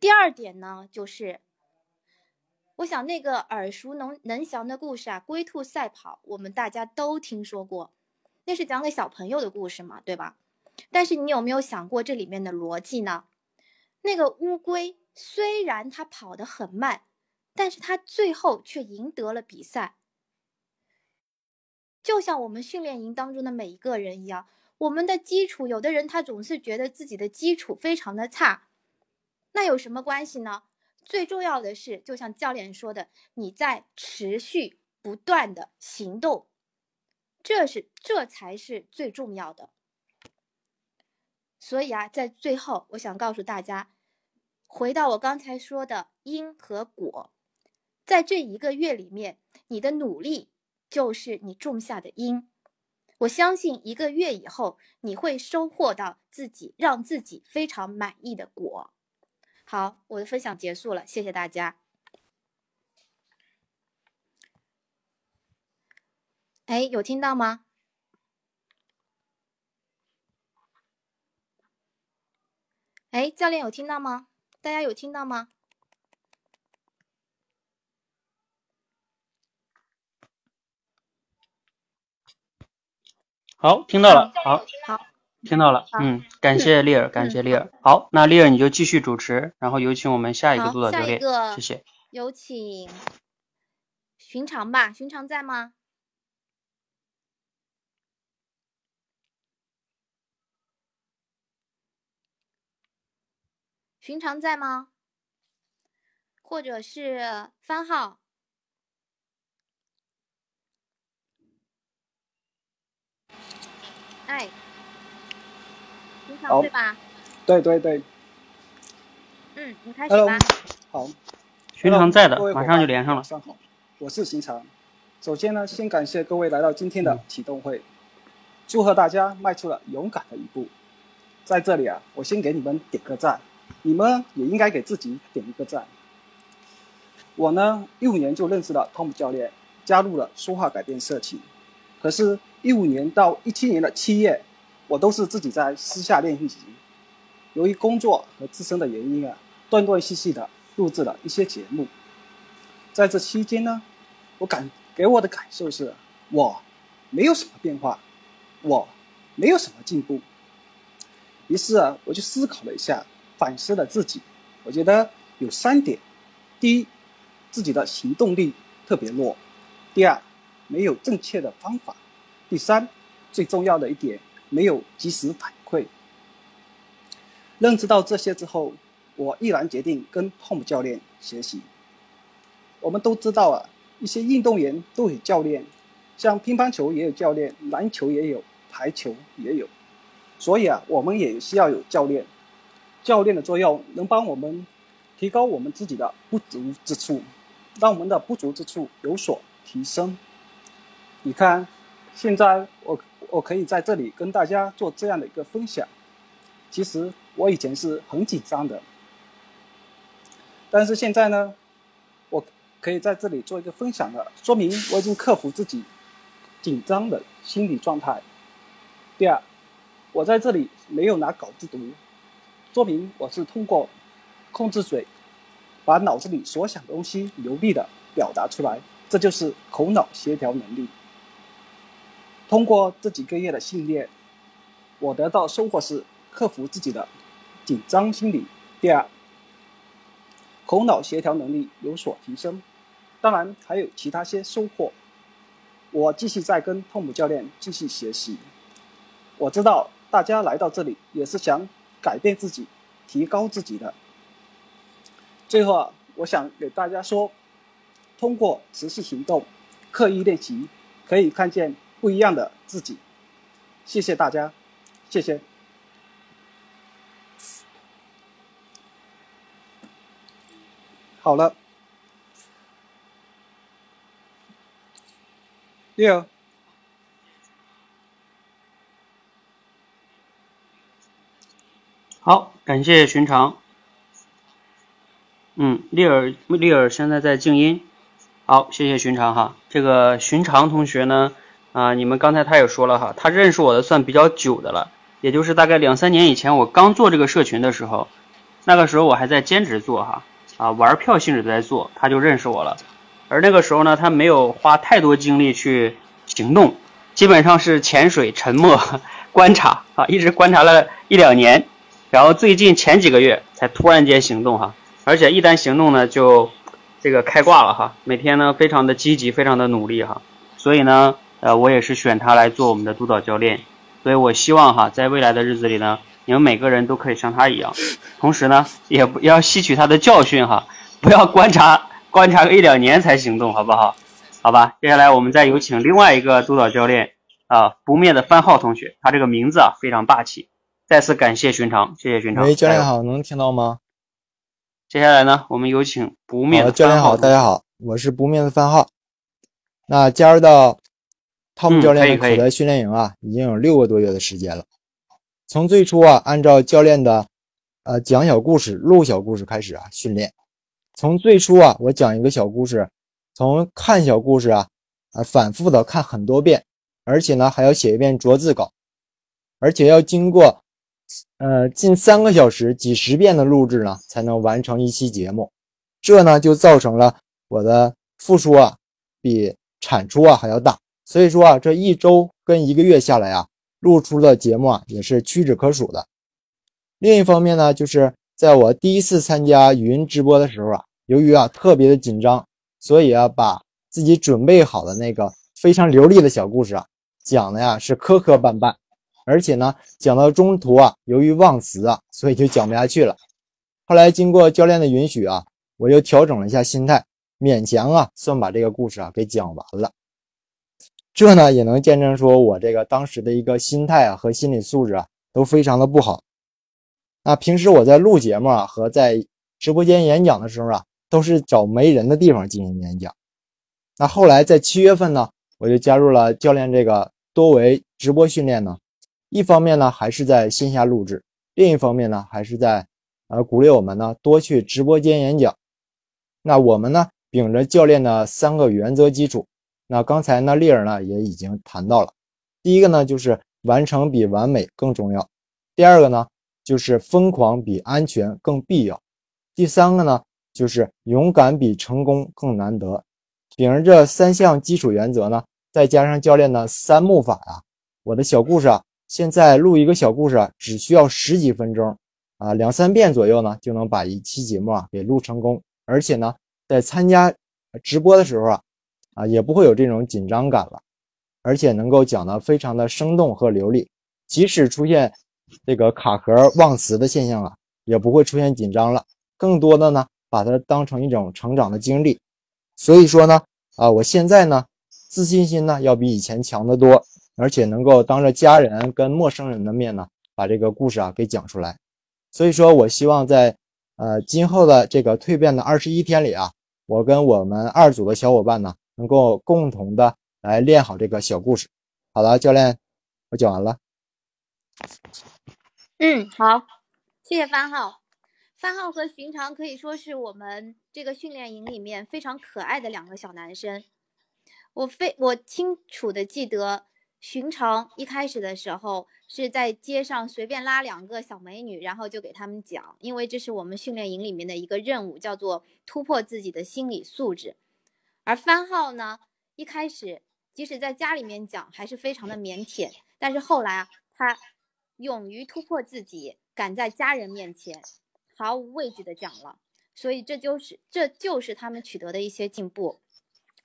第二点呢，就是我想那个耳熟能能详的故事啊，《龟兔赛跑》，我们大家都听说过。那是讲给小朋友的故事嘛，对吧？但是你有没有想过这里面的逻辑呢？那个乌龟虽然它跑得很慢，但是它最后却赢得了比赛。就像我们训练营当中的每一个人一样，我们的基础，有的人他总是觉得自己的基础非常的差，那有什么关系呢？最重要的是，就像教练说的，你在持续不断的行动。这是，这才是最重要的。所以啊，在最后，我想告诉大家，回到我刚才说的因和果，在这一个月里面，你的努力就是你种下的因。我相信一个月以后，你会收获到自己让自己非常满意的果。好，我的分享结束了，谢谢大家。哎，有听到吗？哎，教练有听到吗？大家有听到吗？好，听到了。好，好，听到了。嗯，感谢丽儿，感谢丽儿。好，那丽儿你就继续主持，然后有请我们下一个督导教练。谢谢。有请寻常吧，寻常在吗？寻常在吗？或者是番号？哎，寻常对吧？对对对。嗯，你开始吧。好。寻常在的，马上就连上了。上好，我是寻常。首先呢，先感谢各位来到今天的启动会，祝贺大家迈出了勇敢的一步。在这里啊，我先给你们点个赞。你们也应该给自己点一个赞。我呢，一五年就认识了汤姆教练，加入了说话改变社群。可是，一五年到一七年的七月，我都是自己在私下练习。由于工作和自身的原因啊，断断续续的录制了一些节目。在这期间呢，我感给我的感受是，我没有什么变化，我没有什么进步。于是啊，我就思考了一下。反思了自己，我觉得有三点：第一，自己的行动力特别弱；第二，没有正确的方法；第三，最重要的一点，没有及时反馈。认知到这些之后，我毅然决定跟 Tom 教练学习。我们都知道啊，一些运动员都有教练，像乒乓球也有教练，篮球也有，排球也有。所以啊，我们也需要有教练。教练的作用能帮我们提高我们自己的不足之处，让我们的不足之处有所提升。你看，现在我我可以在这里跟大家做这样的一个分享。其实我以前是很紧张的，但是现在呢，我可以在这里做一个分享了，说明我已经克服自己紧张的心理状态。第二，我在这里没有拿稿子读，说明我是通过控制嘴，把脑子里所想的东西流利的表达出来，这就是口脑协调能力。通过这几个月的训练，我得到收获是克服自己的紧张心理。第二，口脑协调能力有所提升。当然还有其他些收获。我继续在跟汤姆教练继续学习。我知道大家来到这里也是想改变自己、提高自己的。最后啊，我想给大家说，通过持续行动、刻意练习，可以看见。不一样的自己，谢谢大家，谢谢。好了，六。好，感谢寻常。嗯，丽尔，丽尔现在在静音。好，谢谢寻常哈。这个寻常同学呢？啊，你们刚才他也说了哈，他认识我的算比较久的了，也就是大概两三年以前我刚做这个社群的时候，那个时候我还在兼职做哈，啊玩票性质在做，他就认识我了。而那个时候呢，他没有花太多精力去行动，基本上是潜水、沉默、观察啊，一直观察了一两年，然后最近前几个月才突然间行动哈，而且一旦行动呢，就这个开挂了哈，每天呢非常的积极，非常的努力哈，所以呢。呃，我也是选他来做我们的督导教练，所以我希望哈，在未来的日子里呢，你们每个人都可以像他一样，同时呢，也不要吸取他的教训哈，不要观察观察个一两年才行动，好不好？好吧，接下来我们再有请另外一个督导教练啊，不灭的番号同学，他这个名字啊非常霸气，再次感谢寻常，谢谢寻常。喂，教练好，能听到吗？接下来呢，我们有请不灭的教练好，大家好，我是不灭的番号，那加入到。汤姆教练的口袋训练营啊，已经有六个多月的时间了。从最初啊，按照教练的呃讲小故事、录小故事开始啊训练。从最初啊，我讲一个小故事，从看小故事啊啊反复的看很多遍，而且呢还要写一遍逐字稿，而且要经过呃近三个小时几十遍的录制呢，才能完成一期节目。这呢就造成了我的付出啊比产出啊还要大。所以说啊，这一周跟一个月下来啊，录出的节目啊也是屈指可数的。另一方面呢，就是在我第一次参加语音直播的时候啊，由于啊特别的紧张，所以啊把自己准备好的那个非常流利的小故事啊讲的呀是磕磕绊绊，而且呢讲到中途啊，由于忘词啊，所以就讲不下去了。后来经过教练的允许啊，我又调整了一下心态，勉强啊算把这个故事啊给讲完了。这呢也能见证说我这个当时的一个心态啊和心理素质啊都非常的不好。那平时我在录节目啊和在直播间演讲的时候啊，都是找没人的地方进行演讲。那后来在七月份呢，我就加入了教练这个多维直播训练呢。一方面呢还是在线下录制，另一方面呢还是在呃鼓励我们呢多去直播间演讲。那我们呢秉着教练的三个原则基础。那刚才呢，丽儿呢也已经谈到了，第一个呢就是完成比完美更重要，第二个呢就是疯狂比安全更必要，第三个呢就是勇敢比成功更难得。秉着这三项基础原则呢，再加上教练的三木法啊，我的小故事啊，现在录一个小故事啊，只需要十几分钟啊，两三遍左右呢就能把一期节目啊给录成功，而且呢在参加直播的时候啊。啊，也不会有这种紧张感了，而且能够讲得非常的生动和流利。即使出现这个卡壳忘词的现象啊，也不会出现紧张了，更多的呢，把它当成一种成长的经历。所以说呢，啊，我现在呢，自信心呢要比以前强得多，而且能够当着家人跟陌生人的面呢，把这个故事啊给讲出来。所以说我希望在呃今后的这个蜕变的二十一天里啊，我跟我们二组的小伙伴呢，能够共同的来练好这个小故事。好了，教练，我讲完了。嗯，好，谢谢番号。番号和寻常可以说是我们这个训练营里面非常可爱的两个小男生。我非我清楚的记得，寻常一开始的时候是在街上随便拉两个小美女，然后就给他们讲，因为这是我们训练营里面的一个任务，叫做突破自己的心理素质。而番号呢，一开始即使在家里面讲还是非常的腼腆，但是后来啊，他。勇于突破自己，敢在家人面前毫无畏惧的讲了，所以这就是这就是他们取得的一些进步，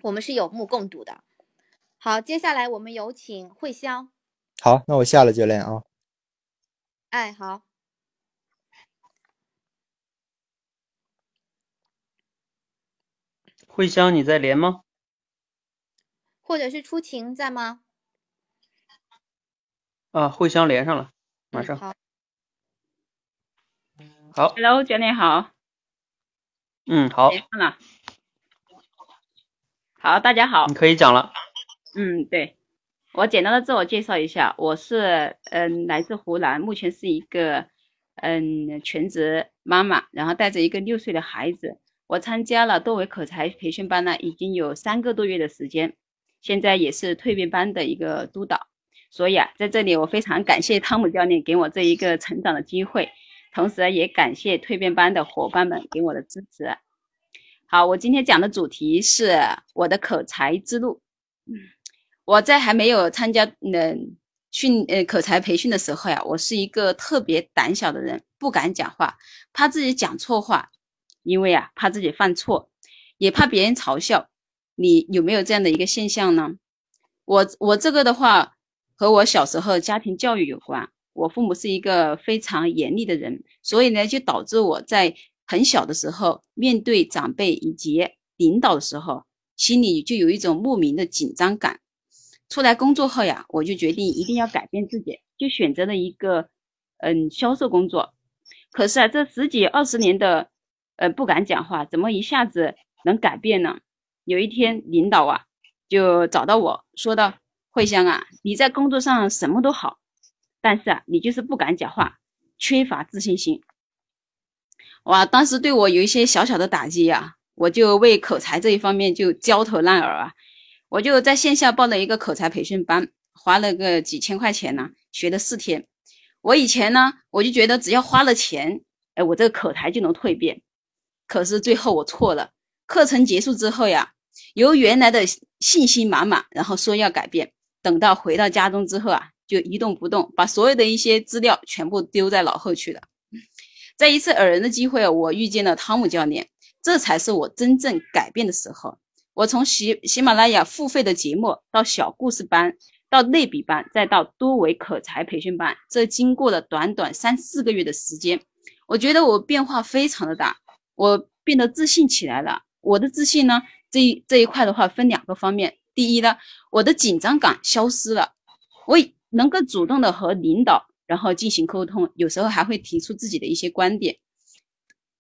我们是有目共睹的。好，接下来我们有请慧香。好，那我下了教练啊。哎，好。慧香，你在连吗？或者是出晴在吗？啊，慧香连上了。马上好，好，Hello，教练好。嗯，好。连上了。好，大家好。你可以讲了。嗯，对，我简单的自我介绍一下，我是嗯来自湖南，目前是一个嗯全职妈妈，然后带着一个六岁的孩子。我参加了多维口才培训班呢，已经有三个多月的时间，现在也是蜕变班的一个督导。所以啊，在这里我非常感谢汤姆教练给我这一个成长的机会，同时也感谢蜕变班的伙伴们给我的支持。好，我今天讲的主题是我的口才之路。嗯我在还没有参加嗯训呃口才培训的时候呀，我是一个特别胆小的人，不敢讲话，怕自己讲错话，因为啊怕自己犯错，也怕别人嘲笑。你有没有这样的一个现象呢？我我这个的话。和我小时候家庭教育有关，我父母是一个非常严厉的人，所以呢，就导致我在很小的时候面对长辈以及领导的时候，心里就有一种莫名的紧张感。出来工作后呀，我就决定一定要改变自己，就选择了一个嗯销售工作。可是啊，这十几二十年的呃不敢讲话，怎么一下子能改变呢？有一天，领导啊就找到我说道。慧香啊，你在工作上什么都好，但是啊，你就是不敢讲话，缺乏自信心。哇，当时对我有一些小小的打击呀，我就为口才这一方面就焦头烂额啊。我就在线下报了一个口才培训班，花了个几千块钱呢，学了四天。我以前呢，我就觉得只要花了钱，哎，我这个口才就能蜕变。可是最后我错了。课程结束之后呀，由原来的信心满满，然后说要改变。等到回到家中之后啊，就一动不动，把所有的一些资料全部丢在脑后去了。在一次偶然的机会，我遇见了汤姆教练，这才是我真正改变的时候。我从喜喜马拉雅付费的节目，到小故事班，到类比班，再到多维口才培训班，这经过了短短三四个月的时间，我觉得我变化非常的大，我变得自信起来了。我的自信呢，这一这一块的话分两个方面。第一呢，我的紧张感消失了，我能够主动的和领导然后进行沟通，有时候还会提出自己的一些观点。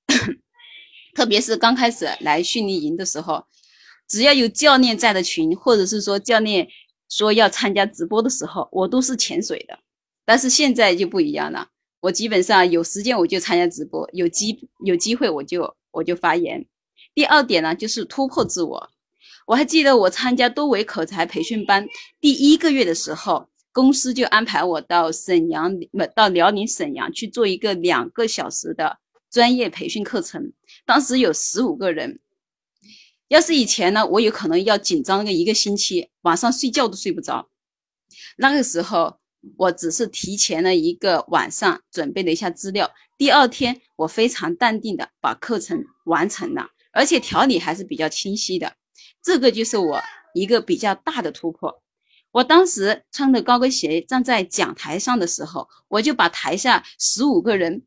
特别是刚开始来训练营的时候，只要有教练在的群，或者是说教练说要参加直播的时候，我都是潜水的。但是现在就不一样了，我基本上有时间我就参加直播，有机有机会我就我就发言。第二点呢，就是突破自我。我还记得我参加多维口才培训班第一个月的时候，公司就安排我到沈阳，到辽宁沈阳去做一个两个小时的专业培训课程。当时有十五个人，要是以前呢，我有可能要紧张个一个星期，晚上睡觉都睡不着。那个时候，我只是提前了一个晚上准备了一下资料，第二天我非常淡定的把课程完成了，而且条理还是比较清晰的。这个就是我一个比较大的突破。我当时穿着高跟鞋站在讲台上的时候，我就把台下十五个人，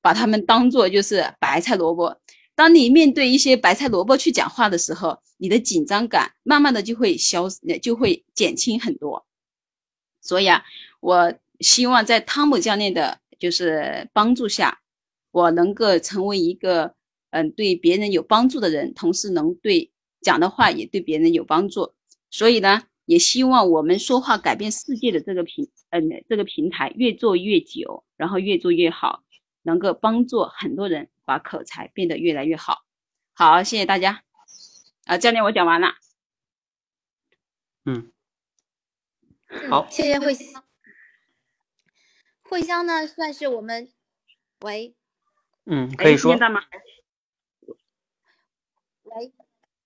把他们当做就是白菜萝卜。当你面对一些白菜萝卜去讲话的时候，你的紧张感慢慢的就会消，就会减轻很多。所以啊，我希望在汤姆教练的就是帮助下，我能够成为一个嗯对别人有帮助的人，同时能对讲的话也对别人有帮助。所以呢。也希望我们说话改变世界的这个平，嗯，这个平台越做越久，然后越做越好，能够帮助很多人把口才变得越来越好。好，谢谢大家。啊，教练，我讲完了。嗯，好，谢谢慧香。慧香呢，算是我们，喂，嗯，可以说。喂，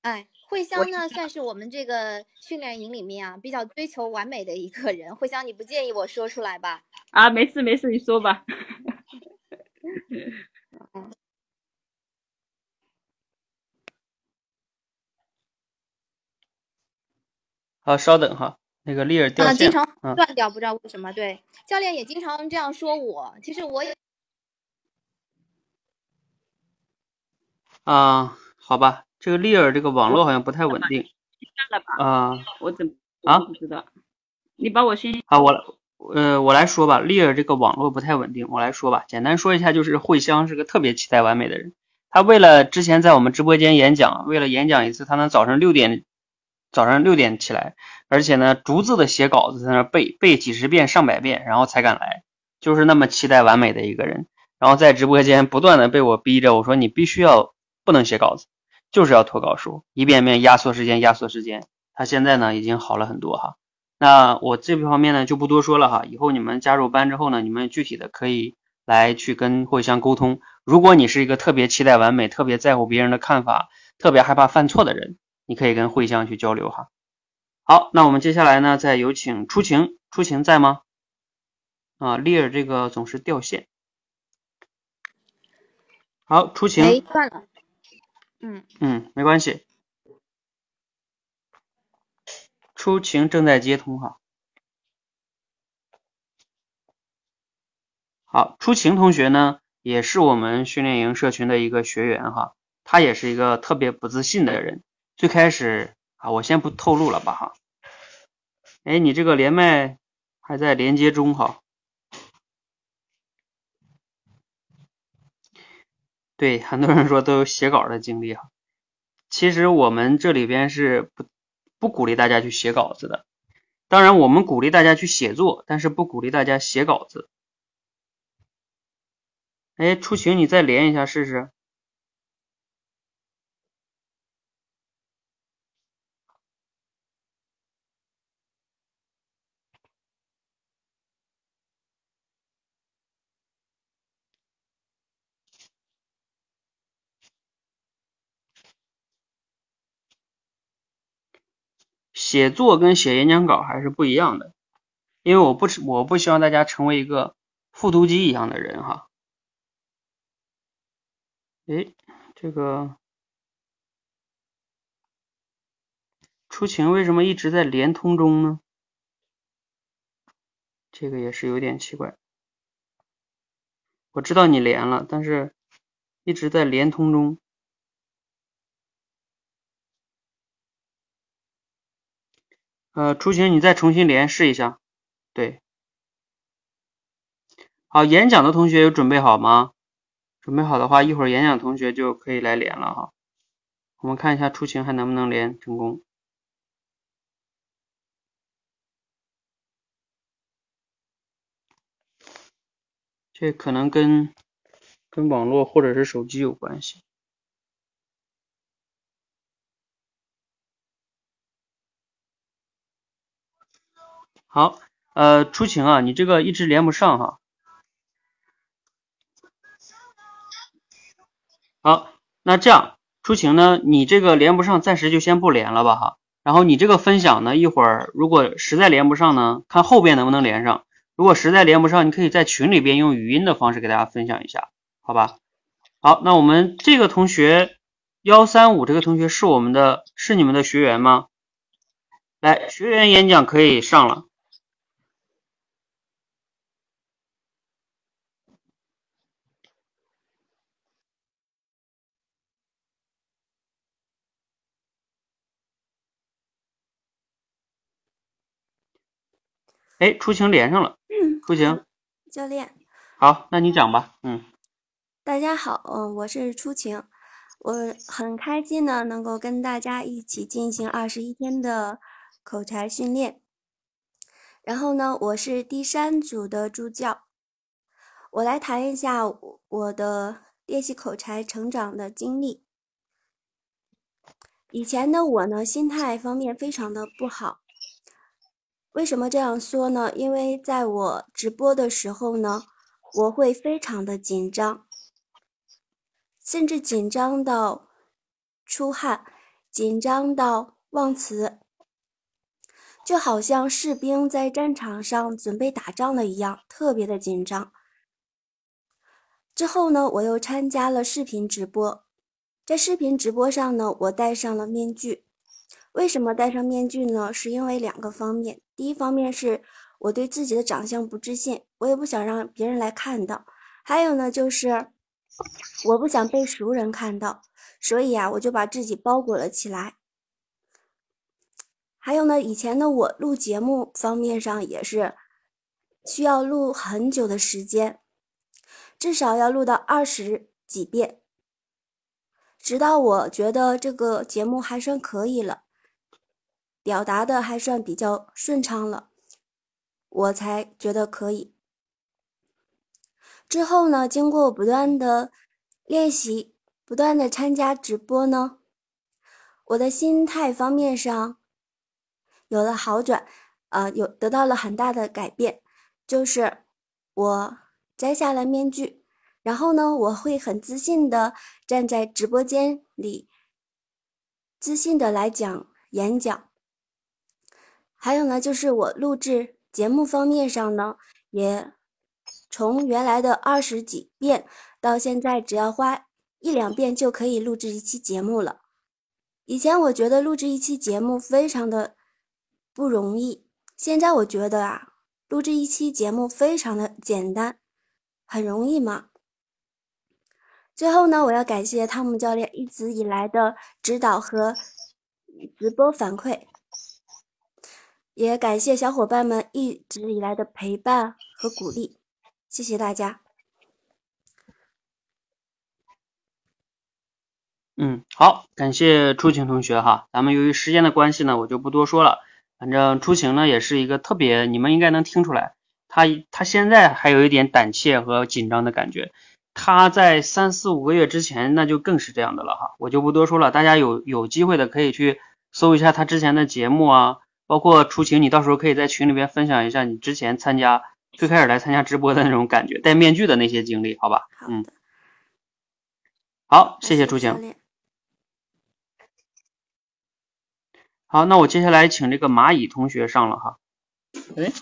哎。慧香呢，算是我们这个训练营里面啊比较追求完美的一个人。慧香，你不介意我说出来吧？啊，没事没事，你说吧。好，稍等哈，那个丽儿掉线，经常断掉，不知道为什么。对，教练也经常这样说我。其实我也啊，好吧。这个丽儿这个网络好像不太稳定。啊，我怎啊不知道？你把我先啊，我呃我来说吧。丽儿这个网络不太稳定，我来说吧。简单说一下，就是慧香是个特别期待完美的人。他为了之前在我们直播间演讲，为了演讲一次，他能早上六点早上六点起来，而且呢逐字的写稿子，在那背背几十遍上百遍，然后才敢来。就是那么期待完美的一个人。然后在直播间不断的被我逼着，我说你必须要不能写稿子。就是要脱稿书，一遍遍压缩时间，压缩时间。他现在呢已经好了很多哈。那我这方面呢就不多说了哈。以后你们加入班之后呢，你们具体的可以来去跟慧香沟通。如果你是一个特别期待完美、特别在乎别人的看法、特别害怕犯错的人，你可以跟慧香去交流哈。好，那我们接下来呢，再有请出晴。出晴在吗？啊，丽儿这个总是掉线。好，出晴。哎，断了。嗯嗯，没关系。出晴正在接通哈。好，出晴同学呢，也是我们训练营社群的一个学员哈。他也是一个特别不自信的人。最开始啊，我先不透露了吧哈。哎，你这个连麦还在连接中哈。对，很多人说都有写稿的经历哈。其实我们这里边是不不鼓励大家去写稿子的。当然，我们鼓励大家去写作，但是不鼓励大家写稿子。哎，出晴，你再连一下试试。写作跟写演讲稿还是不一样的，因为我不我不希望大家成为一个复读机一样的人哈。哎，这个出晴为什么一直在连通中呢？这个也是有点奇怪。我知道你连了，但是一直在连通中。呃，出行你再重新连试一下，对，好，演讲的同学有准备好吗？准备好的话，一会儿演讲同学就可以来连了哈。我们看一下出行还能不能连成功。这可能跟跟网络或者是手机有关系。好，呃，出晴啊，你这个一直连不上哈。好，那这样，出晴呢，你这个连不上，暂时就先不连了吧哈。然后你这个分享呢，一会儿如果实在连不上呢，看后边能不能连上。如果实在连不上，你可以在群里边用语音的方式给大家分享一下，好吧？好，那我们这个同学幺三五这个同学是我们的，是你们的学员吗？来，学员演讲可以上了。哎，出晴连上了。嗯，出晴，教练。好，那你讲吧。嗯，大家好，嗯，我是出晴，我很开心呢，能够跟大家一起进行二十一天的口才训练。然后呢，我是第三组的助教，我来谈一下我的练习口才成长的经历。以前的我呢，心态方面非常的不好。为什么这样说呢？因为在我直播的时候呢，我会非常的紧张，甚至紧张到出汗，紧张到忘词，就好像士兵在战场上准备打仗了一样，特别的紧张。之后呢，我又参加了视频直播，在视频直播上呢，我戴上了面具。为什么戴上面具呢？是因为两个方面。第一方面是我对自己的长相不自信，我也不想让别人来看到。还有呢，就是我不想被熟人看到，所以啊，我就把自己包裹了起来。还有呢，以前的我录节目方面上也是需要录很久的时间，至少要录到二十几遍，直到我觉得这个节目还算可以了。表达的还算比较顺畅了，我才觉得可以。之后呢，经过不断的练习，不断的参加直播呢，我的心态方面上有了好转，呃，有得到了很大的改变。就是我摘下了面具，然后呢，我会很自信的站在直播间里，自信的来讲演讲。还有呢，就是我录制节目方面上呢，也从原来的二十几遍，到现在只要花一两遍就可以录制一期节目了。以前我觉得录制一期节目非常的不容易，现在我觉得啊，录制一期节目非常的简单，很容易嘛。最后呢，我要感谢汤姆教练一直以来的指导和直播反馈。也感谢小伙伴们一直以来的陪伴和鼓励，谢谢大家。嗯，好，感谢初晴同学哈。咱们由于时间的关系呢，我就不多说了。反正初晴呢也是一个特别，你们应该能听出来，他他现在还有一点胆怯和紧张的感觉。他在三四五个月之前那就更是这样的了哈，我就不多说了。大家有有机会的可以去搜一下他之前的节目啊。包括出晴，你到时候可以在群里边分享一下你之前参加最开始来参加直播的那种感觉，戴面具的那些经历，好吧？嗯，好，谢谢出晴。好，那我接下来请这个蚂蚁同学上了哈。哎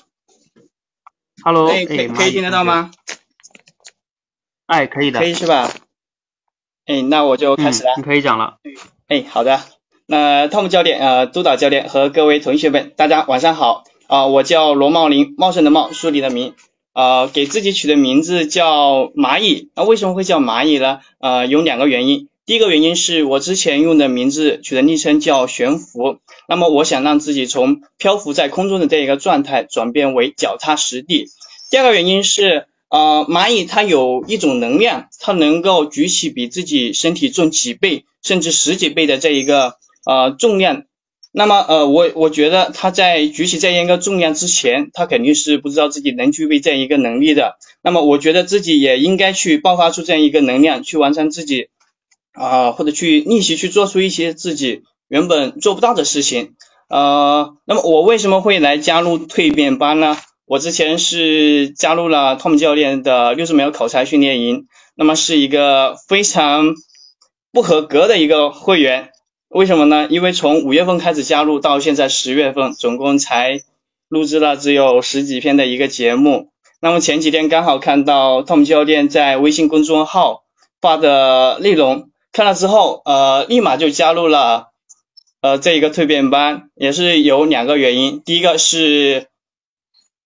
，Hello，哎，可以可以听得到吗？哎，可以的。可以是吧？哎，那我就开始了。你可以讲了。哎，好的。那汤姆教练、呃，督导教练和各位同学们，大家晚上好啊！我叫罗茂林，茂盛的茂，树立的林，啊，给自己取的名字叫蚂蚁。那为什么会叫蚂蚁呢？呃，有两个原因。第一个原因是我之前用的名字取的昵称叫悬浮，那么我想让自己从漂浮在空中的这一个状态转变为脚踏实地。第二个原因是，呃，蚂蚁它有一种能量，它能够举起比自己身体重几倍甚至十几倍的这一个。呃，重量，那么呃，我我觉得他在举起这样一个重量之前，他肯定是不知道自己能具备这样一个能力的。那么我觉得自己也应该去爆发出这样一个能量，去完成自己啊，或者去逆袭去做出一些自己原本做不到的事情。呃，那么我为什么会来加入蜕变班呢？我之前是加入了 Tom 教练的六十秒口才训练营，那么是一个非常不合格的一个会员。为什么呢？因为从五月份开始加入到现在十月份，总共才录制了只有十几篇的一个节目。那么前几天刚好看到 Tom 教练在微信公众号发的内容，看了之后，呃，立马就加入了呃这一个蜕变班，也是有两个原因，第一个是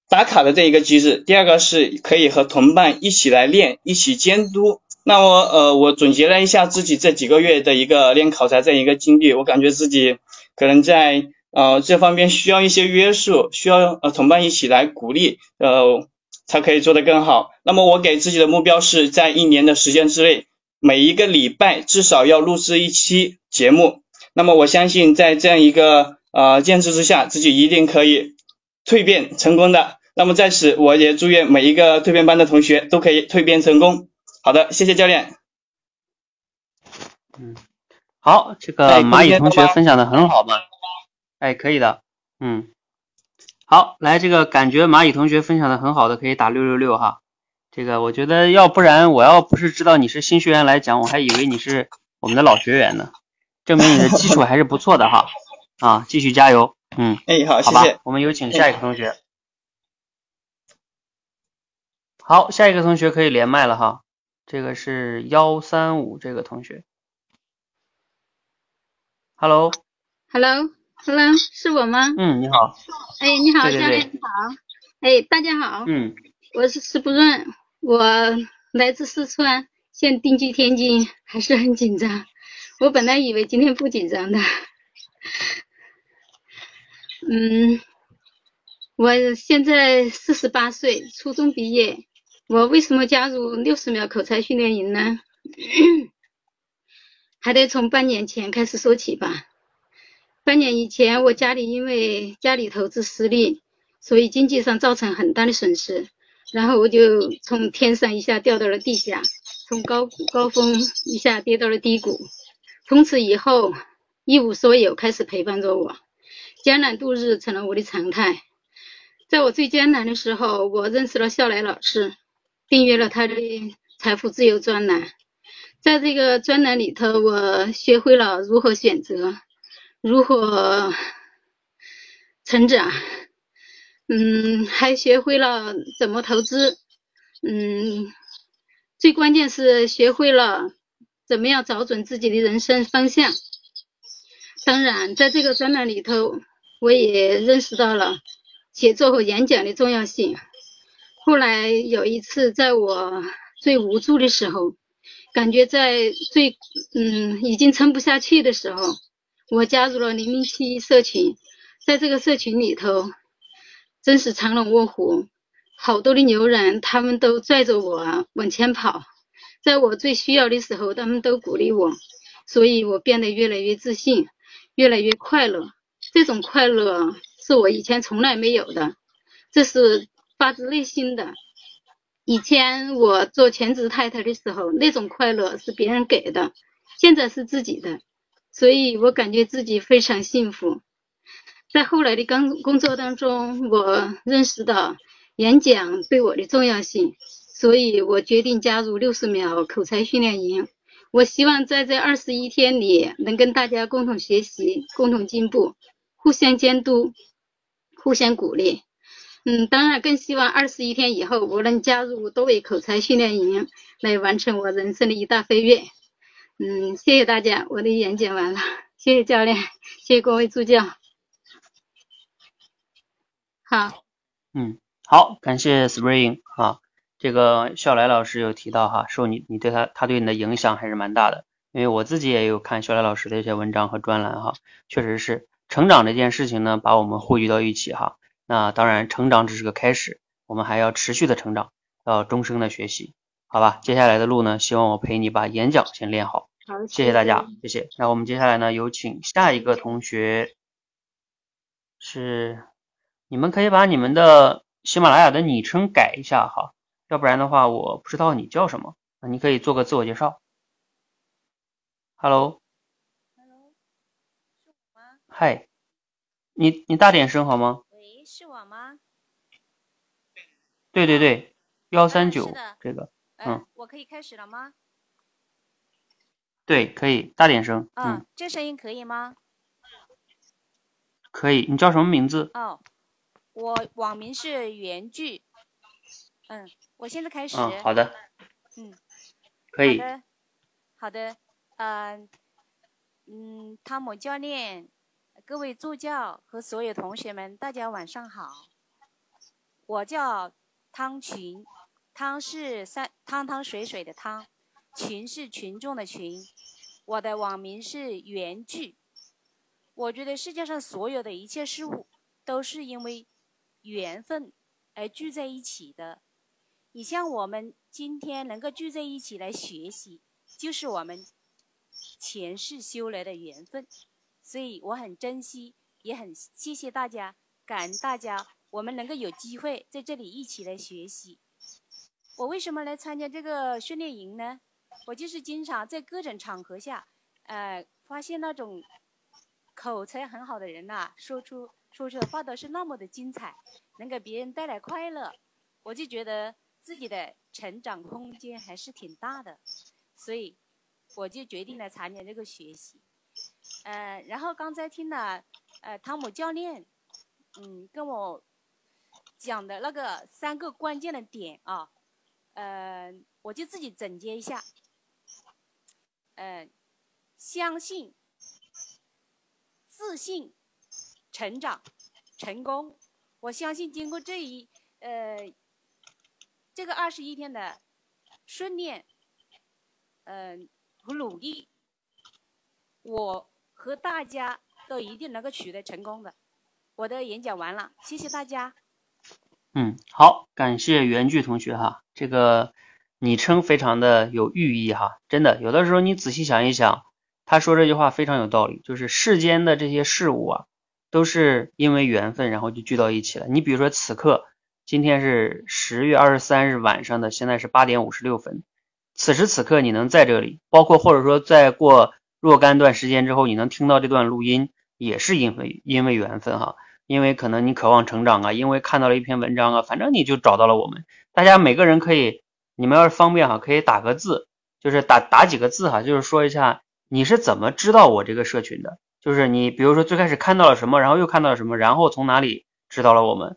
打卡的这一个机制，第二个是可以和同伴一起来练，一起监督。那么呃我总结了一下自己这几个月的一个练考察这样一个经历，我感觉自己可能在呃这方面需要一些约束，需要呃同伴一起来鼓励，呃才可以做得更好。那么我给自己的目标是在一年的时间之内，每一个礼拜至少要录制一期节目。那么我相信在这样一个呃坚持之下，自己一定可以蜕变成功的。那么在此，我也祝愿每一个蜕变班的同学都可以蜕变成功。好的，谢谢教练。嗯，好，这个蚂蚁同学分享的很好嘛，哎，可以的，嗯。好，来这个感觉蚂蚁同学分享的很好的可以打六六六哈。这个我觉得要不然我要不是知道你是新学员来讲，我还以为你是我们的老学员呢，证明你的基础还是不错的哈。啊，继续加油，嗯。哎，好，谢谢。我们有请下一个同学。好，下一个同学可以连麦了哈。这个是幺三五这个同学。Hello，Hello。Hello，是我吗？嗯，你好。哎，你好，教练，你好。哎，大家好。嗯。我是石不润，我来自四川，现定居天津，还是很紧张。我本来以为今天不紧张的。嗯，我现在四十八岁，初中毕业。我为什么加入六十秒口才训练营呢？还得从半年前开始说起吧。半年以前，我家里因为家里投资失利，所以经济上造成很大的损失，然后我就从天上一下掉到了地下，从高谷高峰一下跌到了低谷。从此以后，一无所有开始陪伴着我，艰难度日成了我的常态。在我最艰难的时候，我认识了笑来老师，订阅了他的财富自由专栏。在这个专栏里头，我学会了如何选择。如何成长？嗯，还学会了怎么投资。嗯，最关键是学会了怎么样找准自己的人生方向。当然，在这个专栏里头，我也认识到了写作和演讲的重要性。后来有一次，在我最无助的时候，感觉在最嗯已经撑不下去的时候。我加入了零零七社群，在这个社群里头，真是藏龙卧虎，好多的牛人，他们都拽着我往前跑，在我最需要的时候，他们都鼓励我，所以我变得越来越自信，越来越快乐。这种快乐是我以前从来没有的，这是发自内心的。以前我做全职太太的时候，那种快乐是别人给的，现在是自己的。所以我感觉自己非常幸福。在后来的工工作当中，我认识到演讲对我的重要性，所以我决定加入六十秒口才训练营。我希望在这二十一天里，能跟大家共同学习、共同进步、互相监督、互相鼓励。嗯，当然更希望二十一天以后，我能加入多位口才训练营，来完成我人生的一大飞跃。嗯，谢谢大家，我的演讲完了，谢谢教练，谢谢各位助教。好，嗯，好，感谢 Spring 啊，这个笑来老师有提到哈，受你你对他他对你的影响还是蛮大的，因为我自己也有看笑来老师的一些文章和专栏哈，确实是成长这件事情呢，把我们汇聚到一起哈，那当然成长只是个开始，我们还要持续的成长，要终生的学习。好吧，接下来的路呢，希望我陪你把演讲先练好。好，谢谢大家，谢谢。那我们接下来呢，有请下一个同学，是你们可以把你们的喜马拉雅的昵称改一下哈，要不然的话我不知道你叫什么。那你可以做个自我介绍。Hello。Hello。是我吗？嗨。你你大点声好吗？喂，是我吗？对对对，幺三九这个。嗯，我可以开始了吗？对，可以大点声。嗯，这声音可以吗？可以。你叫什么名字？哦，我网名是原句。嗯，我现在开始。嗯，好的。嗯，可以。好的，好的。嗯嗯，汤姆教练，各位助教和所有同学们，大家晚上好。我叫汤群，汤是三汤汤水水的汤，群是群众的群。我的网名是缘聚。我觉得世界上所有的一切事物都是因为缘分而聚在一起的。你像我们今天能够聚在一起来学习，就是我们前世修来的缘分。所以我很珍惜，也很谢谢大家，感恩大家，我们能够有机会在这里一起来学习。我为什么来参加这个训练营呢？我就是经常在各种场合下，呃，发现那种口才很好的人呐，说出说出的话都是那么的精彩，能给别人带来快乐，我就觉得自己的成长空间还是挺大的，所以我就决定来参加这个学习。呃，然后刚才听了呃汤姆教练，嗯，跟我讲的那个三个关键的点啊，呃，我就自己总结一下，呃，相信、自信、成长、成功。我相信经过这一呃这个二十一天的训练，嗯和努力，我。和大家都一定能够取得成功的。我的演讲完了，谢谢大家。嗯，好，感谢原句同学哈，这个昵称非常的有寓意哈，真的，有的时候你仔细想一想，他说这句话非常有道理，就是世间的这些事物啊，都是因为缘分，然后就聚到一起了。你比如说此刻，今天是十月二十三日晚上的，现在是八点五十六分，此时此刻你能在这里，包括或者说再过。若干段时间之后，你能听到这段录音，也是因为因为缘分哈，因为可能你渴望成长啊，因为看到了一篇文章啊，反正你就找到了我们。大家每个人可以，你们要是方便哈，可以打个字，就是打打几个字哈，就是说一下你是怎么知道我这个社群的，就是你比如说最开始看到了什么，然后又看到了什么，然后从哪里知道了我们，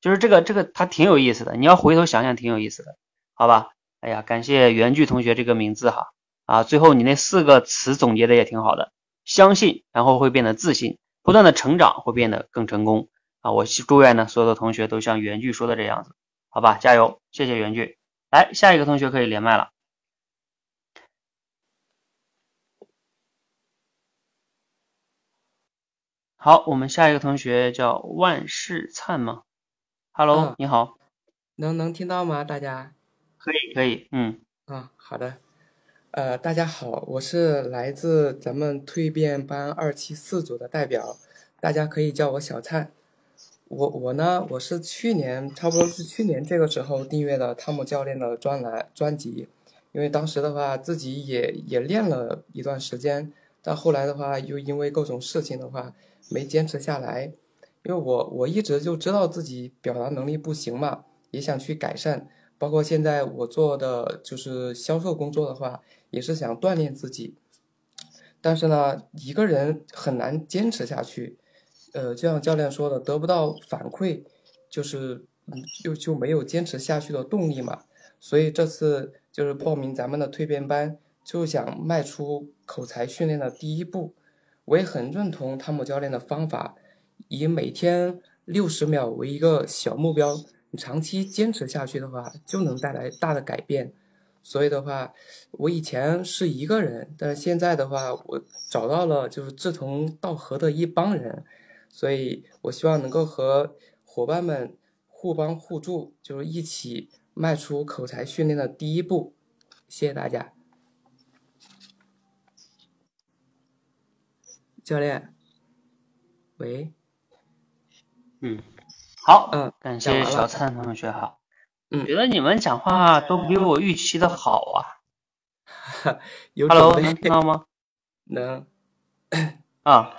就是这个这个它挺有意思的，你要回头想想挺有意思的，好吧？哎呀，感谢原句同学这个名字哈。啊，最后你那四个词总结的也挺好的，相信，然后会变得自信，不断的成长会变得更成功啊！我祝愿呢，所有的同学都像原句说的这样子，好吧，加油，谢谢原句。来，下一个同学可以连麦了。好，我们下一个同学叫万事灿吗？Hello，你好，能能听到吗？大家？可以，可以，嗯。啊，好的。呃，大家好，我是来自咱们蜕变班二七四组的代表，大家可以叫我小灿。我我呢，我是去年差不多是去年这个时候订阅的汤姆教练的专栏专辑，因为当时的话自己也也练了一段时间，但后来的话又因为各种事情的话没坚持下来，因为我我一直就知道自己表达能力不行嘛，也想去改善，包括现在我做的就是销售工作的话。也是想锻炼自己，但是呢，一个人很难坚持下去。呃，就像教练说的，得不到反馈，就是就就没有坚持下去的动力嘛。所以这次就是报名咱们的蜕变班，就想迈出口才训练的第一步。我也很认同汤姆教练的方法，以每天六十秒为一个小目标，你长期坚持下去的话，就能带来大的改变。所以的话，我以前是一个人，但是现在的话，我找到了就是志同道合的一帮人，所以我希望能够和伙伴们互帮互助，就是一起迈出口才训练的第一步。谢谢大家，教练。喂，嗯，好，嗯，感谢小灿同学哈。嗯，觉得你们讲话都比我预期的好啊。Hello，能听到吗？能。啊，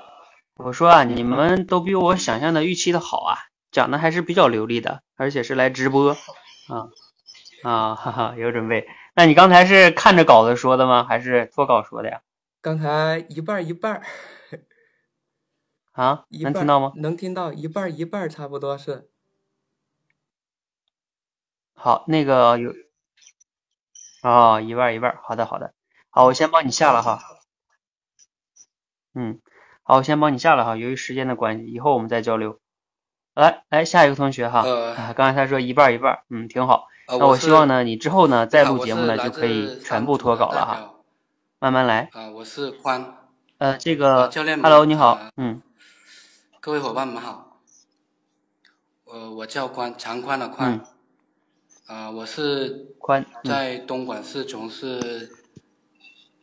我说啊，你们都比我想象的预期的好啊，讲的还是比较流利的，而且是来直播啊啊，哈哈，有准备。那你刚才是看着稿子说的吗？还是脱稿说的呀？刚才一半一半。啊？能听到吗？能听到一半一半，差不多是。好，那个有，哦，一半一半，好的好的，好，我先帮你下了哈，嗯，好，我先帮你下了哈，由于时间的关系，以后我们再交流。来，来下一个同学哈，呃，刚才他说一半一半，嗯，挺好。那我希望呢，你之后呢再录节目呢就可以全部脱稿了哈，慢慢来。啊，我是宽。呃，这个教练，Hello，你好，嗯。各位伙伴们好，呃，我叫宽，长宽的宽。啊，我是宽，在东莞市从事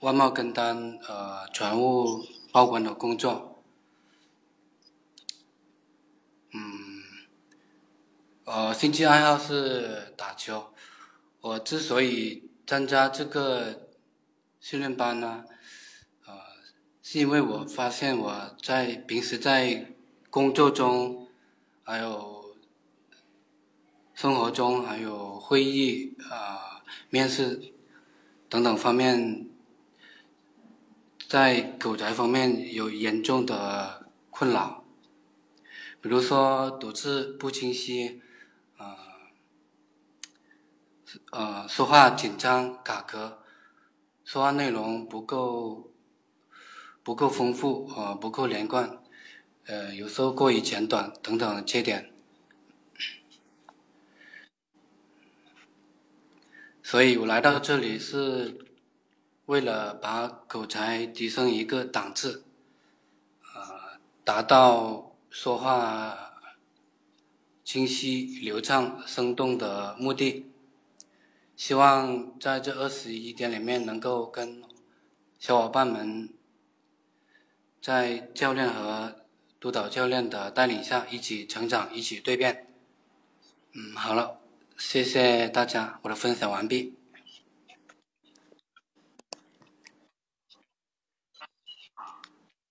外贸跟单呃船务报关的工作。嗯，呃，兴趣爱好是打球。我之所以参加这个训练班呢？呃是因为我发现我在平时在工作中，还有生活中，还有会议啊、面试等等方面，在口才方面有严重的困扰。比如说读字不清晰，啊，呃，说话紧张卡壳，说话内容不够。不够丰富啊，不够连贯，呃，有时候过于简短等等缺点，所以我来到这里是为了把口才提升一个档次，呃，达到说话清晰、流畅、生动的目的。希望在这二十一天里面能够跟小伙伴们。在教练和督导教练的带领下，一起成长，一起蜕变。嗯，好了，谢谢大家，我的分享完毕。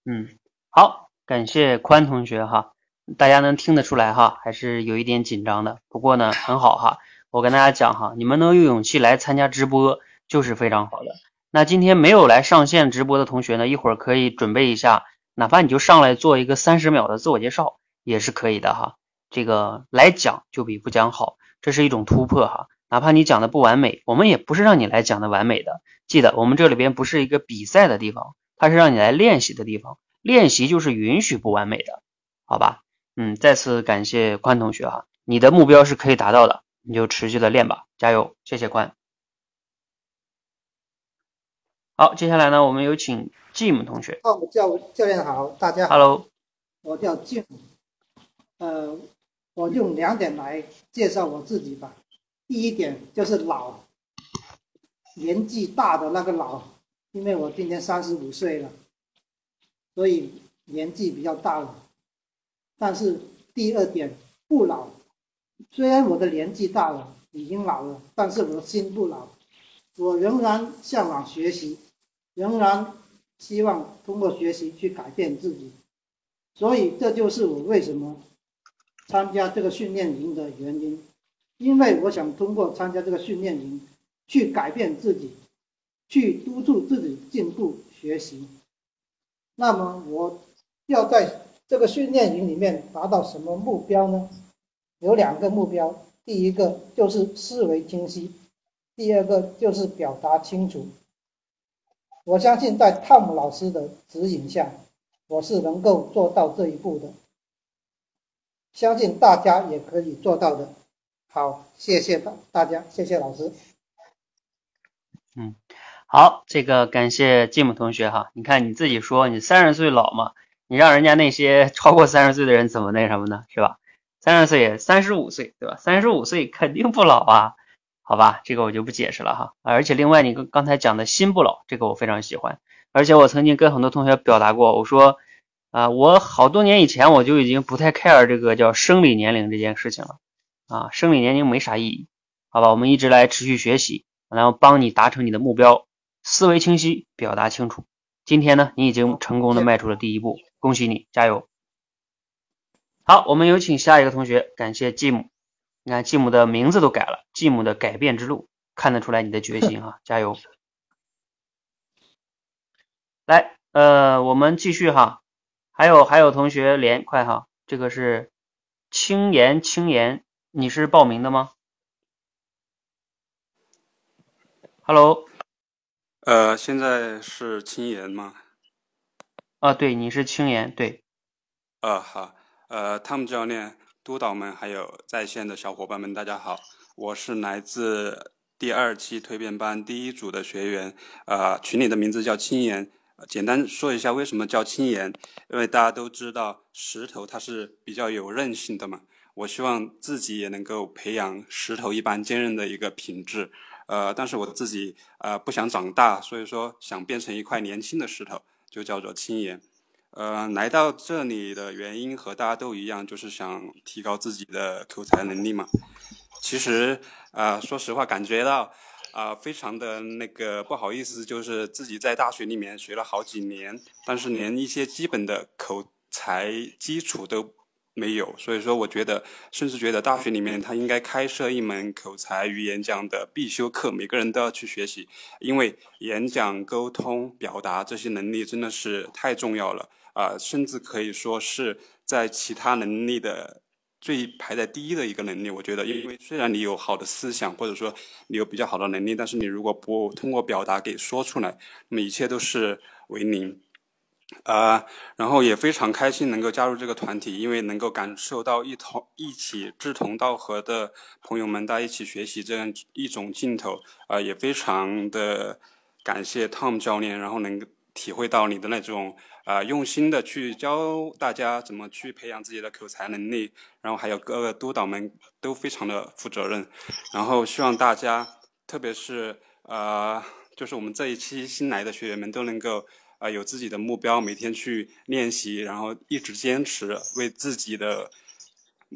嗯，好，感谢宽同学哈，大家能听得出来哈，还是有一点紧张的，不过呢，很好哈。我跟大家讲哈，你们能有勇气来参加直播，就是非常好的。那今天没有来上线直播的同学呢，一会儿可以准备一下，哪怕你就上来做一个三十秒的自我介绍也是可以的哈。这个来讲就比不讲好，这是一种突破哈。哪怕你讲的不完美，我们也不是让你来讲的完美的。记得我们这里边不是一个比赛的地方，它是让你来练习的地方。练习就是允许不完美的，好吧？嗯，再次感谢宽同学哈，你的目标是可以达到的，你就持续的练吧，加油！谢谢宽。好，接下来呢，我们有请 Jim 同学。哦，教教练好，大家好。Hello，我叫 Jim。呃，我用两点来介绍我自己吧。第一点就是老，年纪大的那个老，因为我今年三十五岁了，所以年纪比较大了。但是第二点不老，虽然我的年纪大了，已经老了，但是我的心不老，我仍然向往学习。仍然希望通过学习去改变自己，所以这就是我为什么参加这个训练营的原因。因为我想通过参加这个训练营去改变自己，去督促自己进步学习。那么我要在这个训练营里面达到什么目标呢？有两个目标，第一个就是思维清晰，第二个就是表达清楚。我相信在汤姆老师的指引下，我是能够做到这一步的。相信大家也可以做到的。好，谢谢大大家，谢谢老师。嗯，好，这个感谢吉姆同学哈。你看你自己说你三十岁老嘛，你让人家那些超过 三十岁的人怎么那什么呢？是吧？三十岁，三十五岁，对吧？三十五岁肯定不老啊。好吧，这个我就不解释了哈。而且另外，你刚刚才讲的心不老，这个我非常喜欢。而且我曾经跟很多同学表达过，我说啊，我好多年以前我就已经不太 care 这个叫生理年龄这件事情了啊，生理年龄没啥意义。好吧，我们一直来持续学习，然后帮你达成你的目标，思维清晰，表达清楚。今天呢，你已经成功的迈出了第一步，恭喜你，加油！好，我们有请下一个同学，感谢继母。你看，继母的名字都改了，继母的改变之路，看得出来你的决心啊，加油！来，呃，我们继续哈，还有还有同学连快哈，这个是青岩青岩，你是报名的吗？Hello，呃，现在是青岩吗？啊，对，你是青岩，对。呃，好，呃，汤姆教练、督导们还有在线的小伙伴们，大家好，我是来自第二期蜕变班第一组的学员，呃，群里的名字叫青岩。简单说一下为什么叫青岩，因为大家都知道石头它是比较有韧性的嘛。我希望自己也能够培养石头一般坚韧的一个品质，呃，但是我自己呃不想长大，所以说想变成一块年轻的石头，就叫做青岩。呃，来到这里的原因和大家都一样，就是想提高自己的口才能力嘛。其实啊，说实话，感觉到啊非常的那个不好意思，就是自己在大学里面学了好几年，但是连一些基本的口才基础都。没有，所以说我觉得，甚至觉得大学里面他应该开设一门口才与演讲的必修课，每个人都要去学习，因为演讲、沟通、表达这些能力真的是太重要了啊，甚至可以说是在其他能力的最排在第一的一个能力。我觉得，因为虽然你有好的思想，或者说你有比较好的能力，但是你如果不通过表达给说出来，那么一切都是为零。啊，然后也非常开心能够加入这个团体，因为能够感受到一同一起志同道合的朋友们在一起学习这样一种劲头，啊，也非常的感谢 Tom 教练，然后能体会到你的那种啊用心的去教大家怎么去培养自己的口才能力，然后还有各个督导们都非常的负责任，然后希望大家，特别是啊，就是我们这一期新来的学员们都能够。啊，有自己的目标，每天去练习，然后一直坚持，为自己的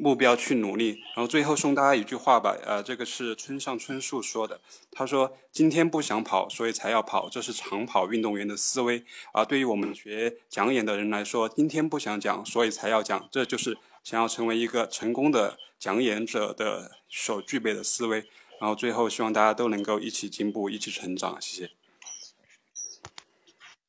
目标去努力。然后最后送大家一句话吧，呃，这个是村上春树说的，他说：“今天不想跑，所以才要跑，这是长跑运动员的思维。”而对于我们学讲演的人来说，今天不想讲，所以才要讲，这就是想要成为一个成功的讲演者的所具备的思维。然后最后希望大家都能够一起进步，一起成长，谢谢。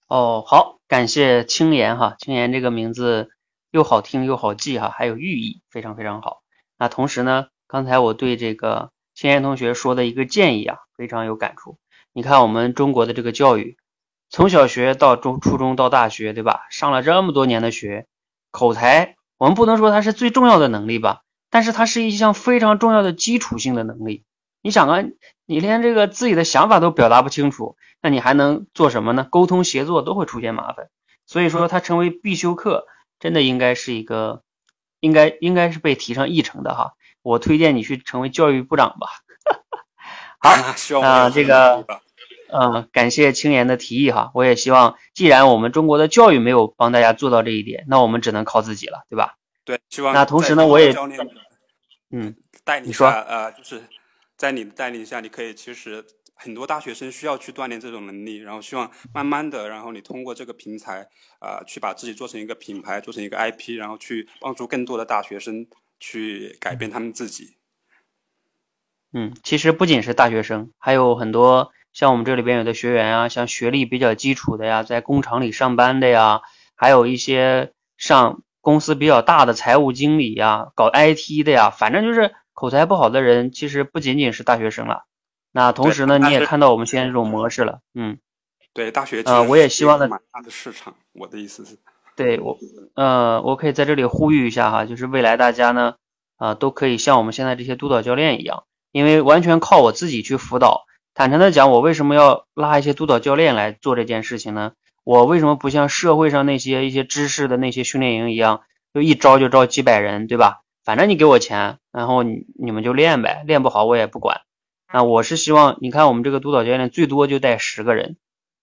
哦，好，感谢青岩哈，青岩这个名字又好听又好记哈，还有寓意，非常非常好。那同时呢，刚才我对这个青岩同学说的一个建议啊，非常有感触。你看我们中国的这个教育，从小学到中初中到大学，对吧？上了这么多年的学，口才我们不能说它是最重要的能力吧，但是它是一项非常重要的基础性的能力。你想啊，你连这个自己的想法都表达不清楚。那你还能做什么呢？沟通协作都会出现麻烦，所以说它成为必修课，真的应该是一个，应该应该是被提上议程的哈。我推荐你去成为教育部长吧。好，啊，这个，嗯，感谢青岩的提议哈。我也希望，既然我们中国的教育没有帮大家做到这一点，那我们只能靠自己了，对吧？对，希望。那同时呢，我也，嗯，带你说，呃，就是在你的带领下，你可以其实。很多大学生需要去锻炼这种能力，然后希望慢慢的，然后你通过这个平台，啊，去把自己做成一个品牌，做成一个 IP，然后去帮助更多的大学生去改变他们自己。嗯，其实不仅是大学生，还有很多像我们这里边有的学员啊，像学历比较基础的呀，在工厂里上班的呀，还有一些上公司比较大的财务经理呀，搞 IT 的呀，反正就是口才不好的人，其实不仅仅是大学生了。那同时呢，你也看到我们现在这种模式了，嗯，对，大学呃，我也希望呢，蛮大的市场，我的意思是，对我，呃，我可以在这里呼吁一下哈，就是未来大家呢，啊，都可以像我们现在这些督导教练一样，因为完全靠我自己去辅导。坦诚的讲，我为什么要拉一些督导教练来做这件事情呢？我为什么不像社会上那些一些知识的那些训练营一样，就一招就招几百人，对吧？反正你给我钱，然后你你们就练呗，练不好我也不管。那我是希望，你看我们这个督导教练最多就带十个人，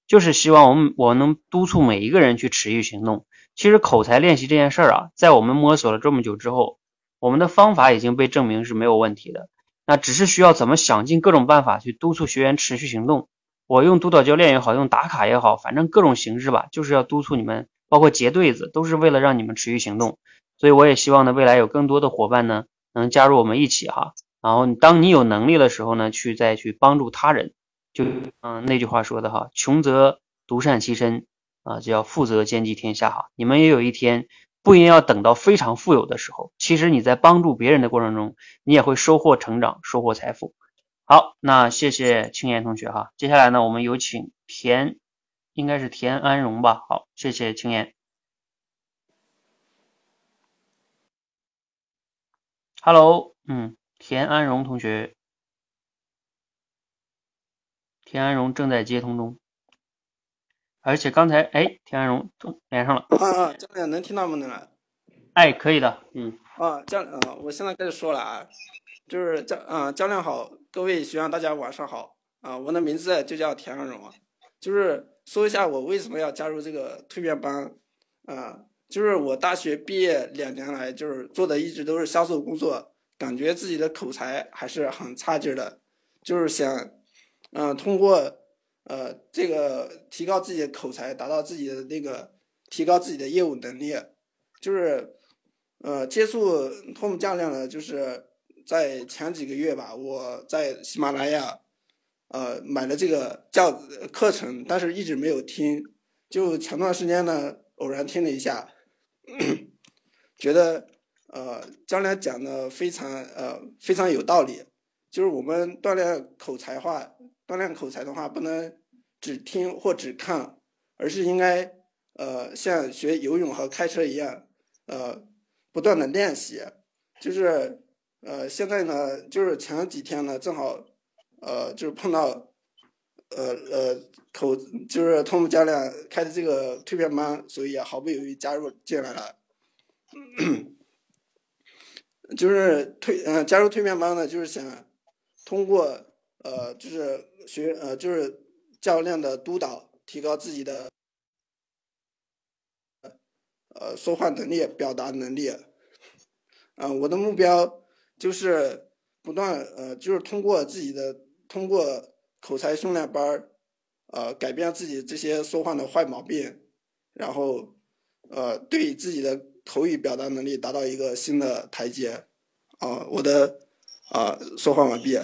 就是希望我们我能督促每一个人去持续行动。其实口才练习这件事儿啊，在我们摸索了这么久之后，我们的方法已经被证明是没有问题的。那只是需要怎么想尽各种办法去督促学员持续行动。我用督导教练也好，用打卡也好，反正各种形式吧，就是要督促你们，包括结对子，都是为了让你们持续行动。所以我也希望呢，未来有更多的伙伴呢，能加入我们一起哈。然后当你有能力的时候呢，去再去帮助他人，就嗯那句话说的哈，穷则独善其身啊，就要富则兼济天下哈。你们也有一天不一定要等到非常富有的时候，其实你在帮助别人的过程中，你也会收获成长，收获财富。好，那谢谢青岩同学哈，接下来呢，我们有请田，应该是田安荣吧。好，谢谢青岩。Hello，嗯。田安荣同学，田安荣正在接通中，而且刚才哎，田安荣连上了。啊啊，教练能听到吗？能来？哎，可以的，嗯。啊，教啊，我现在开始说了啊，就是教啊，教练好，各位学员大家晚上好啊，我的名字就叫田安荣啊，就是说一下我为什么要加入这个蜕变班啊。就是我大学毕业两年来，就是做的一直都是销售工作，感觉自己的口才还是很差劲的，就是想，嗯，通过，呃，这个提高自己的口才，达到自己的那个提高自己的业务能力，就是，呃，接触托姆教练呢，就是在前几个月吧，我在喜马拉雅，呃，买了这个教课程，但是一直没有听，就前段时间呢，偶然听了一下。觉得呃，教练讲的非常呃非常有道理，就是我们锻炼口才话，锻炼口才的话，不能只听或只看，而是应该呃像学游泳和开车一样，呃不断的练习。就是呃现在呢，就是前几天呢，正好呃就是碰到呃呃口就是托姆教练开的这个蜕变班，所以毫不犹豫加入进来了。就是蜕呃加入蜕变班呢，就是想通过呃就是学呃就是教练的督导，提高自己的呃说话能力、表达能力。啊，我的目标就是不断呃就是通过自己的通过口才训练班，呃改变自己这些说话的坏毛病，然后呃对自己的。口语表达能力达到一个新的台阶，啊，我的啊说话完毕。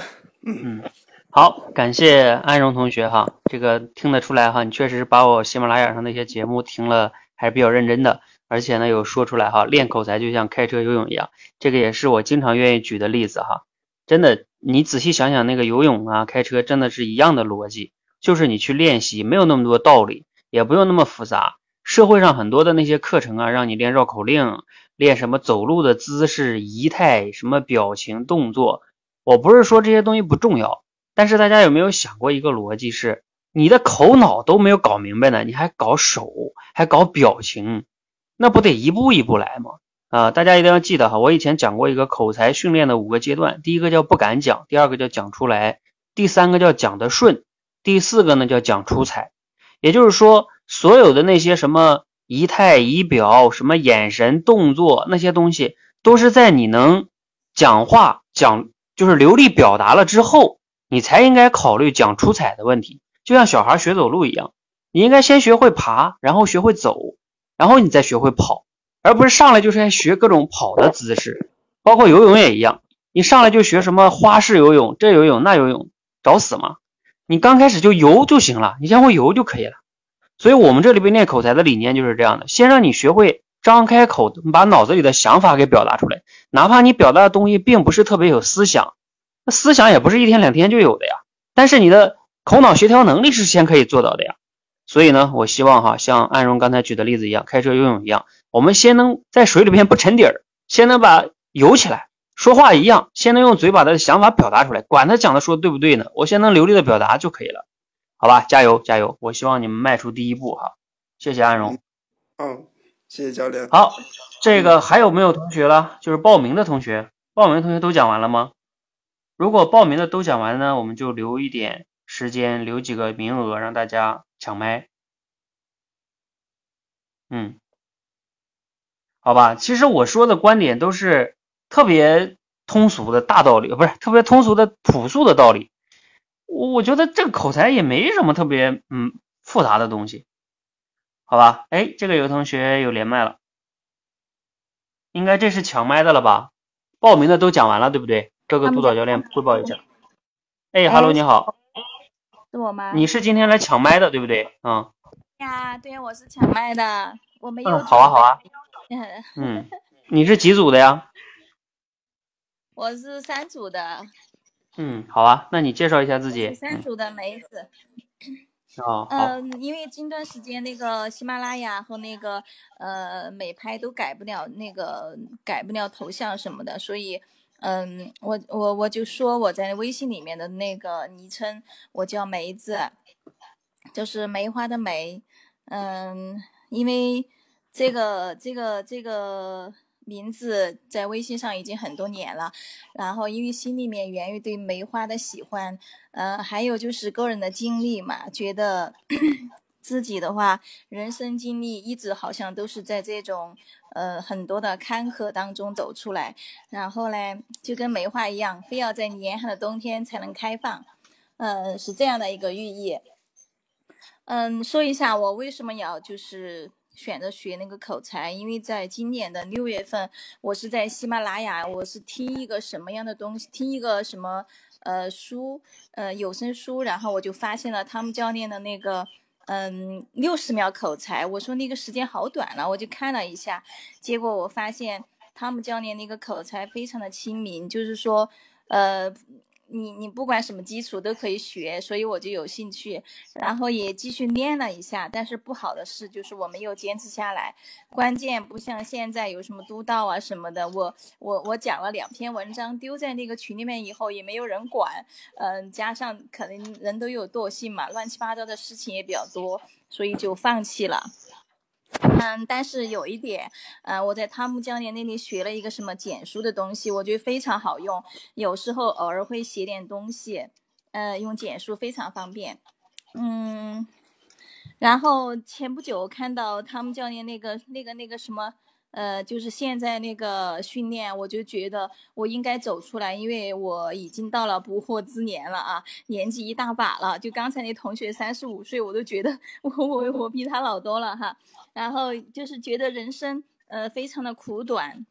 嗯，好，感谢安荣同学哈，这个听得出来哈，你确实把我喜马拉雅上那些节目听了还是比较认真的，而且呢有说出来哈，练口才就像开车游泳一样，这个也是我经常愿意举的例子哈。真的，你仔细想想，那个游泳啊、开车真的是一样的逻辑，就是你去练习，没有那么多道理，也不用那么复杂。社会上很多的那些课程啊，让你练绕口令，练什么走路的姿势、仪态、什么表情动作。我不是说这些东西不重要，但是大家有没有想过一个逻辑是，你的口脑都没有搞明白呢，你还搞手，还搞表情，那不得一步一步来吗？啊，大家一定要记得哈，我以前讲过一个口才训练的五个阶段，第一个叫不敢讲，第二个叫讲出来，第三个叫讲得顺，第四个呢叫讲出彩。也就是说。所有的那些什么仪态仪表、什么眼神动作那些东西，都是在你能讲话讲就是流利表达了之后，你才应该考虑讲出彩的问题。就像小孩学走路一样，你应该先学会爬，然后学会走，然后你再学会跑，而不是上来就是学各种跑的姿势。包括游泳也一样，你上来就学什么花式游泳、这游泳那游泳，找死吗？你刚开始就游就行了，你先会游就可以了。所以，我们这里边练口才的理念就是这样的：先让你学会张开口，把脑子里的想法给表达出来。哪怕你表达的东西并不是特别有思想，那思想也不是一天两天就有的呀。但是你的口脑协调能力是先可以做到的呀。所以呢，我希望哈，像安荣刚才举的例子一样，开车游泳一样，我们先能在水里边不沉底儿，先能把游起来。说话一样，先能用嘴把他的想法表达出来，管他讲的说对不对呢？我先能流利的表达就可以了。好吧，加油加油！我希望你们迈出第一步哈。谢谢安荣。嗯，谢谢教练。好，这个还有没有同学了？就是报名的同学，报名的同学都讲完了吗？如果报名的都讲完呢，我们就留一点时间，留几个名额让大家抢麦。嗯，好吧。其实我说的观点都是特别通俗的大道理，不是特别通俗的朴素的道理。我我觉得这个口才也没什么特别嗯复杂的东西，好吧？哎，这个有同学有连麦了，应该这是抢麦的了吧？报名的都讲完了，对不对？这个督导教练汇报一下。哎，Hello，，你好，是我吗？你是今天来抢麦的，对不对？嗯。呀，对呀，我是抢麦的，我没有。嗯，好啊，好啊。嗯，你是几组的呀？我是三组的。嗯，好啊，那你介绍一下自己。三组的梅子。哦，嗯，因为近段时间那个喜马拉雅和那个呃美拍都改不了那个改不了头像什么的，所以嗯，我我我就说我在微信里面的那个昵称，我叫梅子，就是梅花的梅。嗯，因为这个这个这个名字在微信上已经很多年了，然后因为心里面源于对梅花的喜欢，呃，还有就是个人的经历嘛，觉得 自己的话，人生经历一直好像都是在这种呃很多的坎坷当中走出来，然后呢，就跟梅花一样，非要在严寒的冬天才能开放，呃，是这样的一个寓意。嗯，说一下我为什么要就是选择学那个口才，因为在今年的六月份，我是在喜马拉雅，我是听一个什么样的东西，听一个什么呃书，呃有声书，然后我就发现了他们教练的那个嗯六十秒口才，我说那个时间好短了，我就看了一下，结果我发现汤姆教练那个口才非常的亲民，就是说呃。你你不管什么基础都可以学，所以我就有兴趣，然后也继续练了一下。但是不好的是，就是我没有坚持下来。关键不像现在有什么督导啊什么的，我我我讲了两篇文章丢在那个群里面以后，也没有人管。嗯，加上可能人都有惰性嘛，乱七八糟的事情也比较多，所以就放弃了。嗯，但是有一点，嗯，我在汤姆教练那里学了一个什么简书的东西，我觉得非常好用。有时候偶尔会写点东西，呃，用简书非常方便。嗯，然后前不久看到汤姆教练那个那个那个什么。呃，就是现在那个训练，我就觉得我应该走出来，因为我已经到了不惑之年了啊，年纪一大把了。就刚才那同学三十五岁，我都觉得我我我比他老多了哈。然后就是觉得人生呃非常的苦短。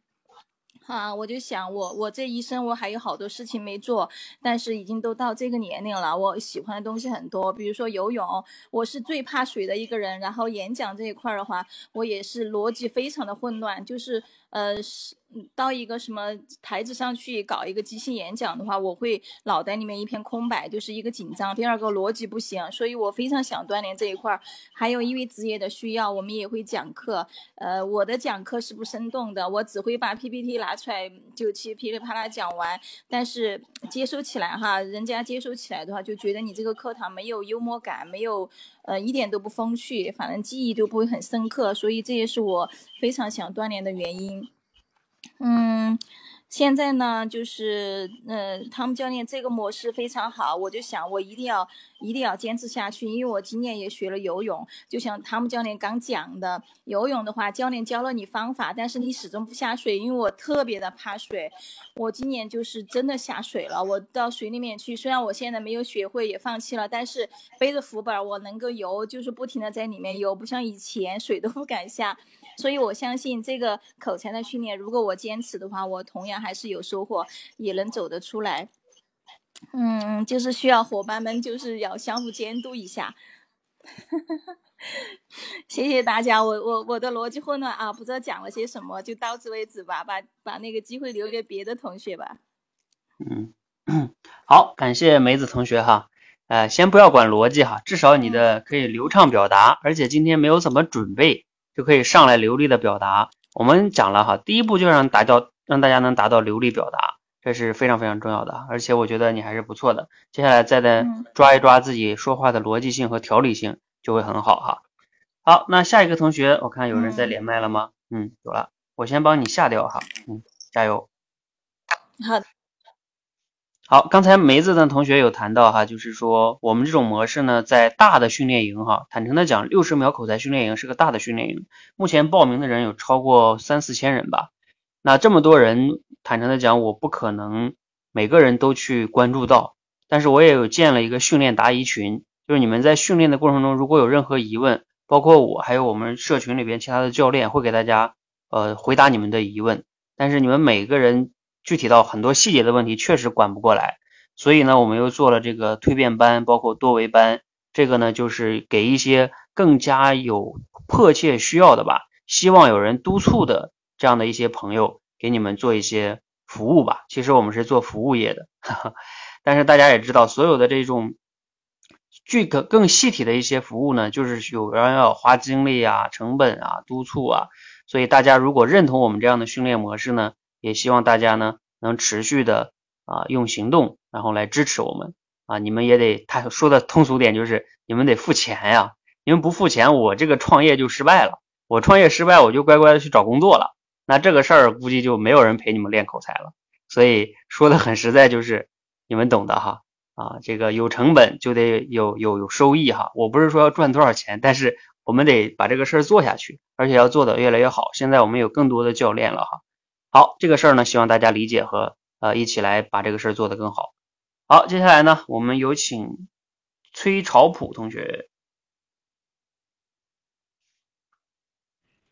啊，我就想，我我这一生我还有好多事情没做，但是已经都到这个年龄了，我喜欢的东西很多，比如说游泳，我是最怕水的一个人，然后演讲这一块的话，我也是逻辑非常的混乱，就是呃是。到一个什么台子上去搞一个即兴演讲的话，我会脑袋里面一片空白，就是一个紧张。第二个逻辑不行，所以我非常想锻炼这一块儿。还有因为职业的需要，我们也会讲课。呃，我的讲课是不生动的，我只会把 PPT 拿出来就去噼里啪啦讲完。但是接收起来哈，人家接收起来的话，就觉得你这个课堂没有幽默感，没有呃一点都不风趣，反正记忆都不会很深刻。所以这也是我非常想锻炼的原因。嗯，现在呢，就是呃，汤姆教练这个模式非常好，我就想我一定要一定要坚持下去，因为我今年也学了游泳，就像汤姆教练刚讲的，游泳的话，教练教了你方法，但是你始终不下水，因为我特别的怕水，我今年就是真的下水了，我到水里面去，虽然我现在没有学会，也放弃了，但是背着浮板我能够游，就是不停的在里面游，不像以前水都不敢下。所以，我相信这个口才的训练，如果我坚持的话，我同样还是有收获，也能走得出来。嗯，就是需要伙伴们，就是要相互监督一下。谢谢大家，我我我的逻辑混乱啊，不知道讲了些什么，就到此为止吧，把把那个机会留给别的同学吧。嗯，好，感谢梅子同学哈。呃，先不要管逻辑哈，至少你的可以流畅表达，而且今天没有怎么准备。就可以上来流利的表达。我们讲了哈，第一步就让达到让大家能达到流利表达，这是非常非常重要的。而且我觉得你还是不错的。接下来再再抓一抓自己说话的逻辑性和条理性，就会很好哈。好，那下一个同学，我看有人在连麦了吗？嗯，有了，我先帮你下掉哈。嗯，加油。好的。好，刚才梅子的同学有谈到哈，就是说我们这种模式呢，在大的训练营哈，坦诚的讲，六十秒口才训练营是个大的训练营，目前报名的人有超过三四千人吧。那这么多人，坦诚的讲，我不可能每个人都去关注到，但是我也有建了一个训练答疑群，就是你们在训练的过程中，如果有任何疑问，包括我还有我们社群里边其他的教练会给大家呃回答你们的疑问，但是你们每个人。具体到很多细节的问题，确实管不过来，所以呢，我们又做了这个蜕变班，包括多维班。这个呢，就是给一些更加有迫切需要的吧，希望有人督促的这样的一些朋友，给你们做一些服务吧。其实我们是做服务业的，但是大家也知道，所有的这种具可更细体的一些服务呢，就是有人要花精力啊、成本啊、督促啊。所以大家如果认同我们这样的训练模式呢？也希望大家呢能持续的啊用行动，然后来支持我们啊。你们也得他说的通俗点就是你们得付钱呀，你们不付钱，我这个创业就失败了。我创业失败，我就乖乖的去找工作了。那这个事儿估计就没有人陪你们练口才了。所以说的很实在，就是你们懂的哈啊，这个有成本就得有有有收益哈。我不是说要赚多少钱，但是我们得把这个事儿做下去，而且要做得越来越好。现在我们有更多的教练了哈。好，这个事儿呢，希望大家理解和呃一起来把这个事儿做得更好。好，接下来呢，我们有请崔朝普同学。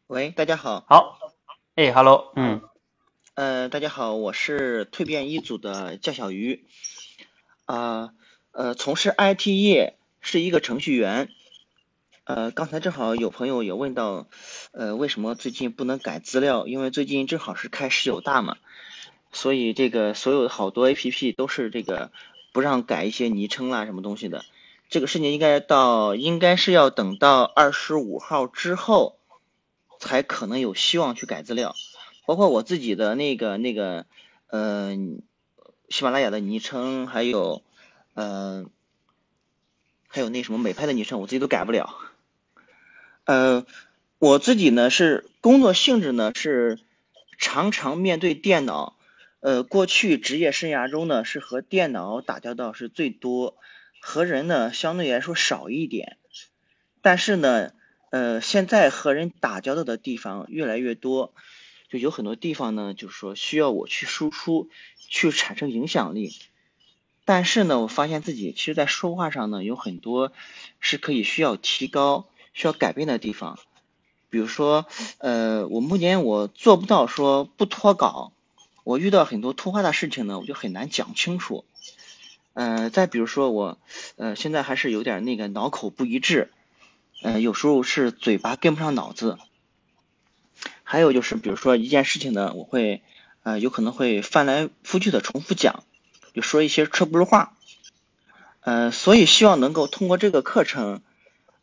喂，大家好。好，哎，Hello，嗯。呃，大家好，我是蜕变一组的姜小鱼，啊，呃，从事 IT 业，是一个程序员。呃，刚才正好有朋友也问到，呃，为什么最近不能改资料？因为最近正好是开十九大嘛，所以这个所有好多 APP 都是这个不让改一些昵称啦什么东西的。这个事情应该到，应该是要等到二十五号之后，才可能有希望去改资料。包括我自己的那个那个，呃，喜马拉雅的昵称，还有，呃，还有那什么美拍的昵称，我自己都改不了。呃，我自己呢是工作性质呢是常常面对电脑，呃，过去职业生涯中呢是和电脑打交道是最多，和人呢相对来说少一点。但是呢，呃，现在和人打交道的地方越来越多。就有很多地方呢，就是说需要我去输出，去产生影响力。但是呢，我发现自己其实，在说话上呢，有很多是可以需要提高、需要改变的地方。比如说，呃，我目前我做不到说不脱稿，我遇到很多突发的事情呢，我就很难讲清楚。呃，再比如说我，呃，现在还是有点那个脑口不一致，呃，有时候是嘴巴跟不上脑子。还有就是，比如说一件事情呢，我会呃有可能会翻来覆去的重复讲，就说一些车轱辘话，呃，所以希望能够通过这个课程，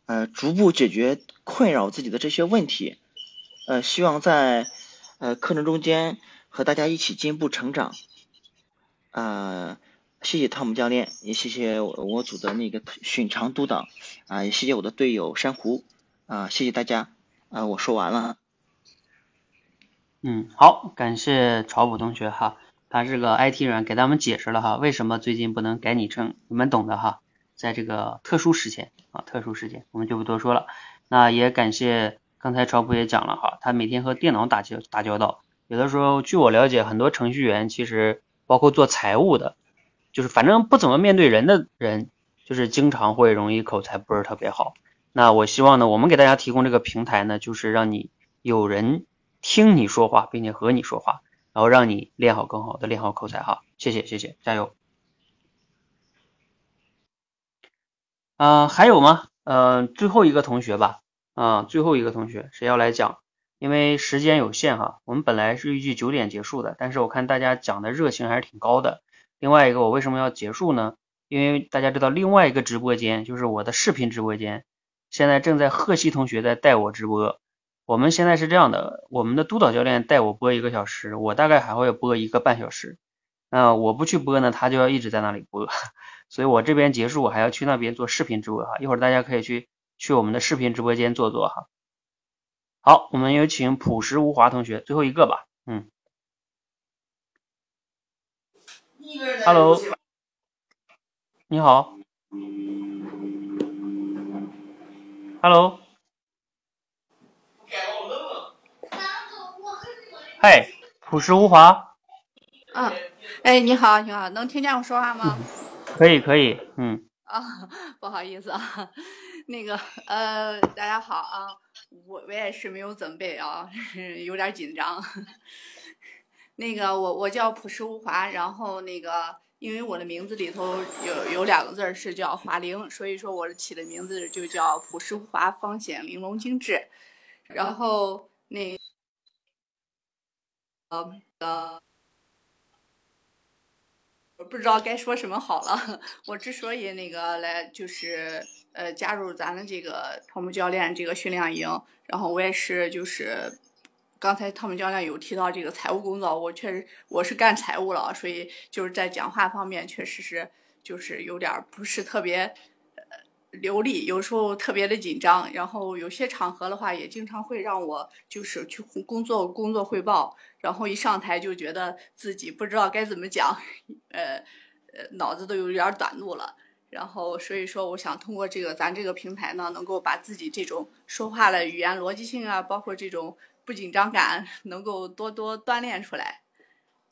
呃，逐步解决困扰自己的这些问题，呃，希望在呃课程中间和大家一起进步成长，呃，谢谢汤姆教练，也谢谢我我组的那个寻常督导，啊，也谢谢我的队友珊瑚，啊，谢谢大家，啊，我说完了。嗯，好，感谢朝普同学哈，他是个 IT 人，给咱们解释了哈，为什么最近不能改昵称，你们懂的哈，在这个特殊时间啊，特殊时间我们就不多说了。那也感谢刚才朝普也讲了哈，他每天和电脑打交打交道，有的时候据我了解，很多程序员其实包括做财务的，就是反正不怎么面对人的人，就是经常会容易口才不是特别好。那我希望呢，我们给大家提供这个平台呢，就是让你有人。听你说话，并且和你说话，然后让你练好更好的练好口才哈，谢谢谢谢，加油。啊，还有吗？嗯，最后一个同学吧，啊，最后一个同学谁要来讲？因为时间有限哈，我们本来是预计九点结束的，但是我看大家讲的热情还是挺高的。另外一个，我为什么要结束呢？因为大家知道另外一个直播间就是我的视频直播间，现在正在贺西同学在带我直播。我们现在是这样的，我们的督导教练带我播一个小时，我大概还会播一个半小时。那我不去播呢，他就要一直在那里播，所以我这边结束，我还要去那边做视频直播哈。一会儿大家可以去去我们的视频直播间坐坐哈。好，我们有请朴实无华同学，最后一个吧，嗯。Hello，你好。Hello。嗨，朴实无华。嗯，哎，你好，你好，能听见我说话吗？可以，可以，嗯。啊，不好意思啊，那个，呃，大家好啊，我我也是没有准备啊，有点紧张。那个，我我叫朴实无华，然后那个，因为我的名字里头有有两个字是叫华玲，所以说我起的名字就叫朴实无华，方显玲珑精致。然后那。呃，我不知道该说什么好了。我之所以那个来，就是呃加入咱们这个汤姆教练这个训练营，然后我也是就是刚才汤姆教练有提到这个财务工作，我确实我是干财务了，所以就是在讲话方面确实是就是有点不是特别流利，有时候特别的紧张，然后有些场合的话也经常会让我就是去工作工作汇报，然后一上台就觉得自己不知道该怎么讲，呃呃脑子都有点短路了。然后，所以说，我想通过这个咱这个平台呢，能够把自己这种说话的语言逻辑性啊，包括这种不紧张感，能够多多锻炼出来。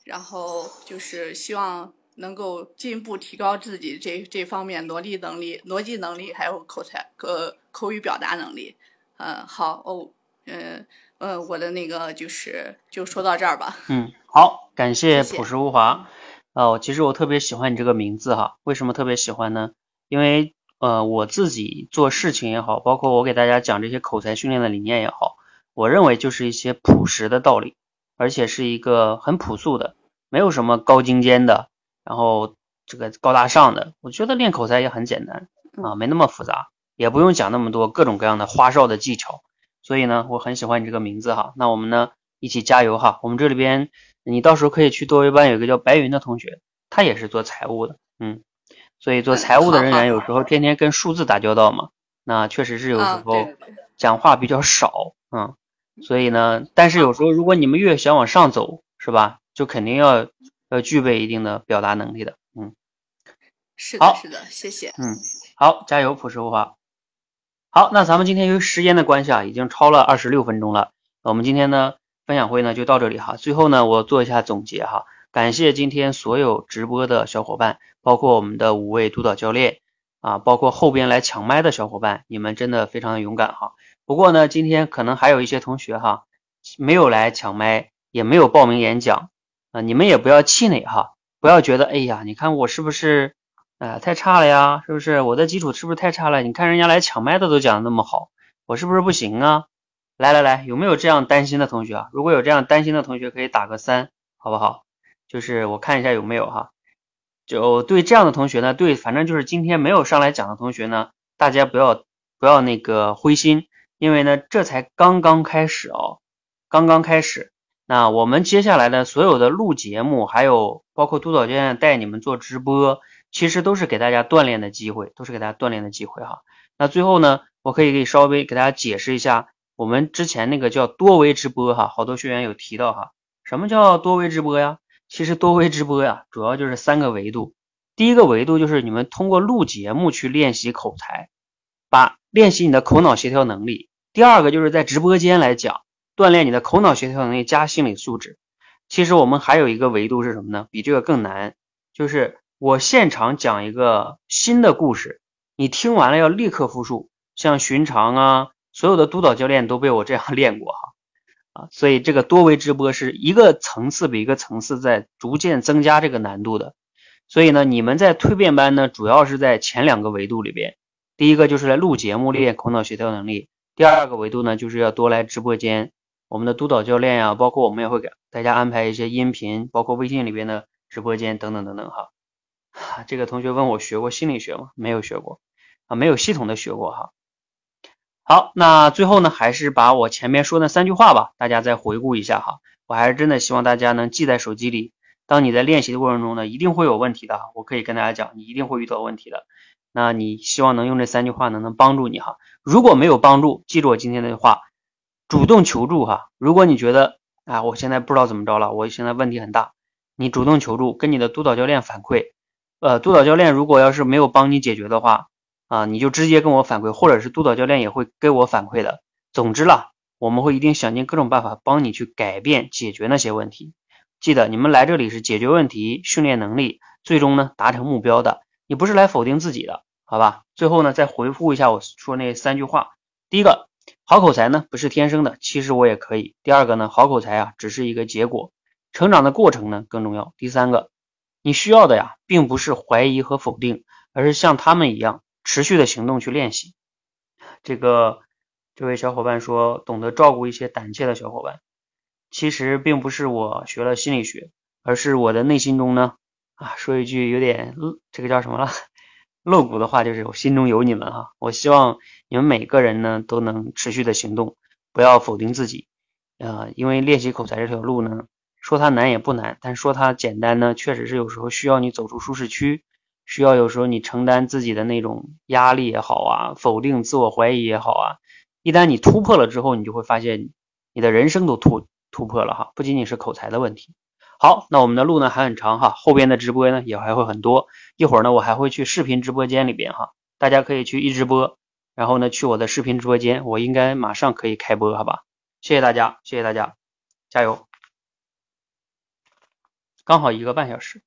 然后就是希望能够进一步提高自己这这方面逻辑能力、逻辑能力，还有口才、呃口语表达能力。嗯，好哦，嗯嗯，我的那个就是就说到这儿吧。嗯，好，感谢朴实无华。哦，其实我特别喜欢你这个名字哈，为什么特别喜欢呢？因为呃，我自己做事情也好，包括我给大家讲这些口才训练的理念也好，我认为就是一些朴实的道理，而且是一个很朴素的，没有什么高精尖的，然后这个高大上的。我觉得练口才也很简单啊，没那么复杂，也不用讲那么多各种各样的花哨的技巧。所以呢，我很喜欢你这个名字哈。那我们呢，一起加油哈。我们这里边。你到时候可以去多维班，有一个叫白云的同学，他也是做财务的，嗯，所以做财务的人员有时候天天跟数字打交道嘛，那确实是有时候讲话比较少，嗯，所以呢，但是有时候如果你们越想往上走，是吧，就肯定要要具备一定的表达能力的，嗯，是的，是的，谢谢，嗯，好，加油，朴实无华。好，那咱们今天由于时间的关系啊，已经超了二十六分钟了，我们今天呢。分享会呢就到这里哈，最后呢我做一下总结哈，感谢今天所有直播的小伙伴，包括我们的五位督导教练啊，包括后边来抢麦的小伙伴，你们真的非常的勇敢哈。不过呢，今天可能还有一些同学哈没有来抢麦，也没有报名演讲啊，你们也不要气馁哈，不要觉得哎呀，你看我是不是哎太差了呀？是不是我的基础是不是太差了？你看人家来抢麦的都讲的那么好，我是不是不行啊？来来来，有没有这样担心的同学啊？如果有这样担心的同学，可以打个三，好不好？就是我看一下有没有哈。就对这样的同学呢，对，反正就是今天没有上来讲的同学呢，大家不要不要那个灰心，因为呢这才刚刚开始哦，刚刚开始。那我们接下来的所有的录节目，还有包括督导教练带你们做直播，其实都是给大家锻炼的机会，都是给大家锻炼的机会哈。那最后呢，我可以给稍微给大家解释一下。我们之前那个叫多维直播哈，好多学员有提到哈，什么叫多维直播呀？其实多维直播呀，主要就是三个维度。第一个维度就是你们通过录节目去练习口才，把练习你的口脑协调能力。第二个就是在直播间来讲，锻炼你的口脑协调能力加心理素质。其实我们还有一个维度是什么呢？比这个更难，就是我现场讲一个新的故事，你听完了要立刻复述，像寻常啊。所有的督导教练都被我这样 练过哈啊，所以这个多维直播是一个层次比一个层次在逐渐增加这个难度的。所以呢，你们在蜕变班呢，主要是在前两个维度里边，第一个就是来录节目练口脑协调能力，第二个维度呢，就是要多来直播间，我们的督导教练呀，包括我们也会给大家安排一些音频，包括微信里边的直播间等等等等哈。这个同学问我学过心理学吗？没有学过啊，没有系统的学过哈。好，那最后呢，还是把我前面说的三句话吧，大家再回顾一下哈。我还是真的希望大家能记在手机里。当你在练习的过程中呢，一定会有问题的，我可以跟大家讲，你一定会遇到问题的。那你希望能用这三句话呢，能帮助你哈。如果没有帮助，记住我今天的话，主动求助哈。如果你觉得啊，我现在不知道怎么着了，我现在问题很大，你主动求助，跟你的督导教练反馈。呃，督导教练如果要是没有帮你解决的话，啊，你就直接跟我反馈，或者是督导教练也会给我反馈的。总之啦，我们会一定想尽各种办法帮你去改变、解决那些问题。记得你们来这里是解决问题、训练能力，最终呢达成目标的。你不是来否定自己的，好吧？最后呢，再回复一下我说那三句话。第一个，好口才呢不是天生的，其实我也可以。第二个呢，好口才啊只是一个结果，成长的过程呢更重要。第三个，你需要的呀并不是怀疑和否定，而是像他们一样。持续的行动去练习。这个这位小伙伴说，懂得照顾一些胆怯的小伙伴，其实并不是我学了心理学，而是我的内心中呢啊，说一句有点这个叫什么了露骨的话，就是我心中有你们哈。我希望你们每个人呢都能持续的行动，不要否定自己。呃，因为练习口才这条路呢，说它难也不难，但说它简单呢，确实是有时候需要你走出舒适区，需要有时候你承担自己的那种压力也好啊，否定、自我怀疑也好啊。一旦你突破了之后，你就会发现你的人生都突突破了哈，不仅仅是口才的问题。好，那我们的路呢还很长哈，后边的直播呢也还会很多。一会儿呢，我还会去视频直播间里边哈，大家可以去一直播，然后呢去我的视频直播间，我应该马上可以开播，好吧？谢谢大家，谢谢大家，加油！刚好一个半小时。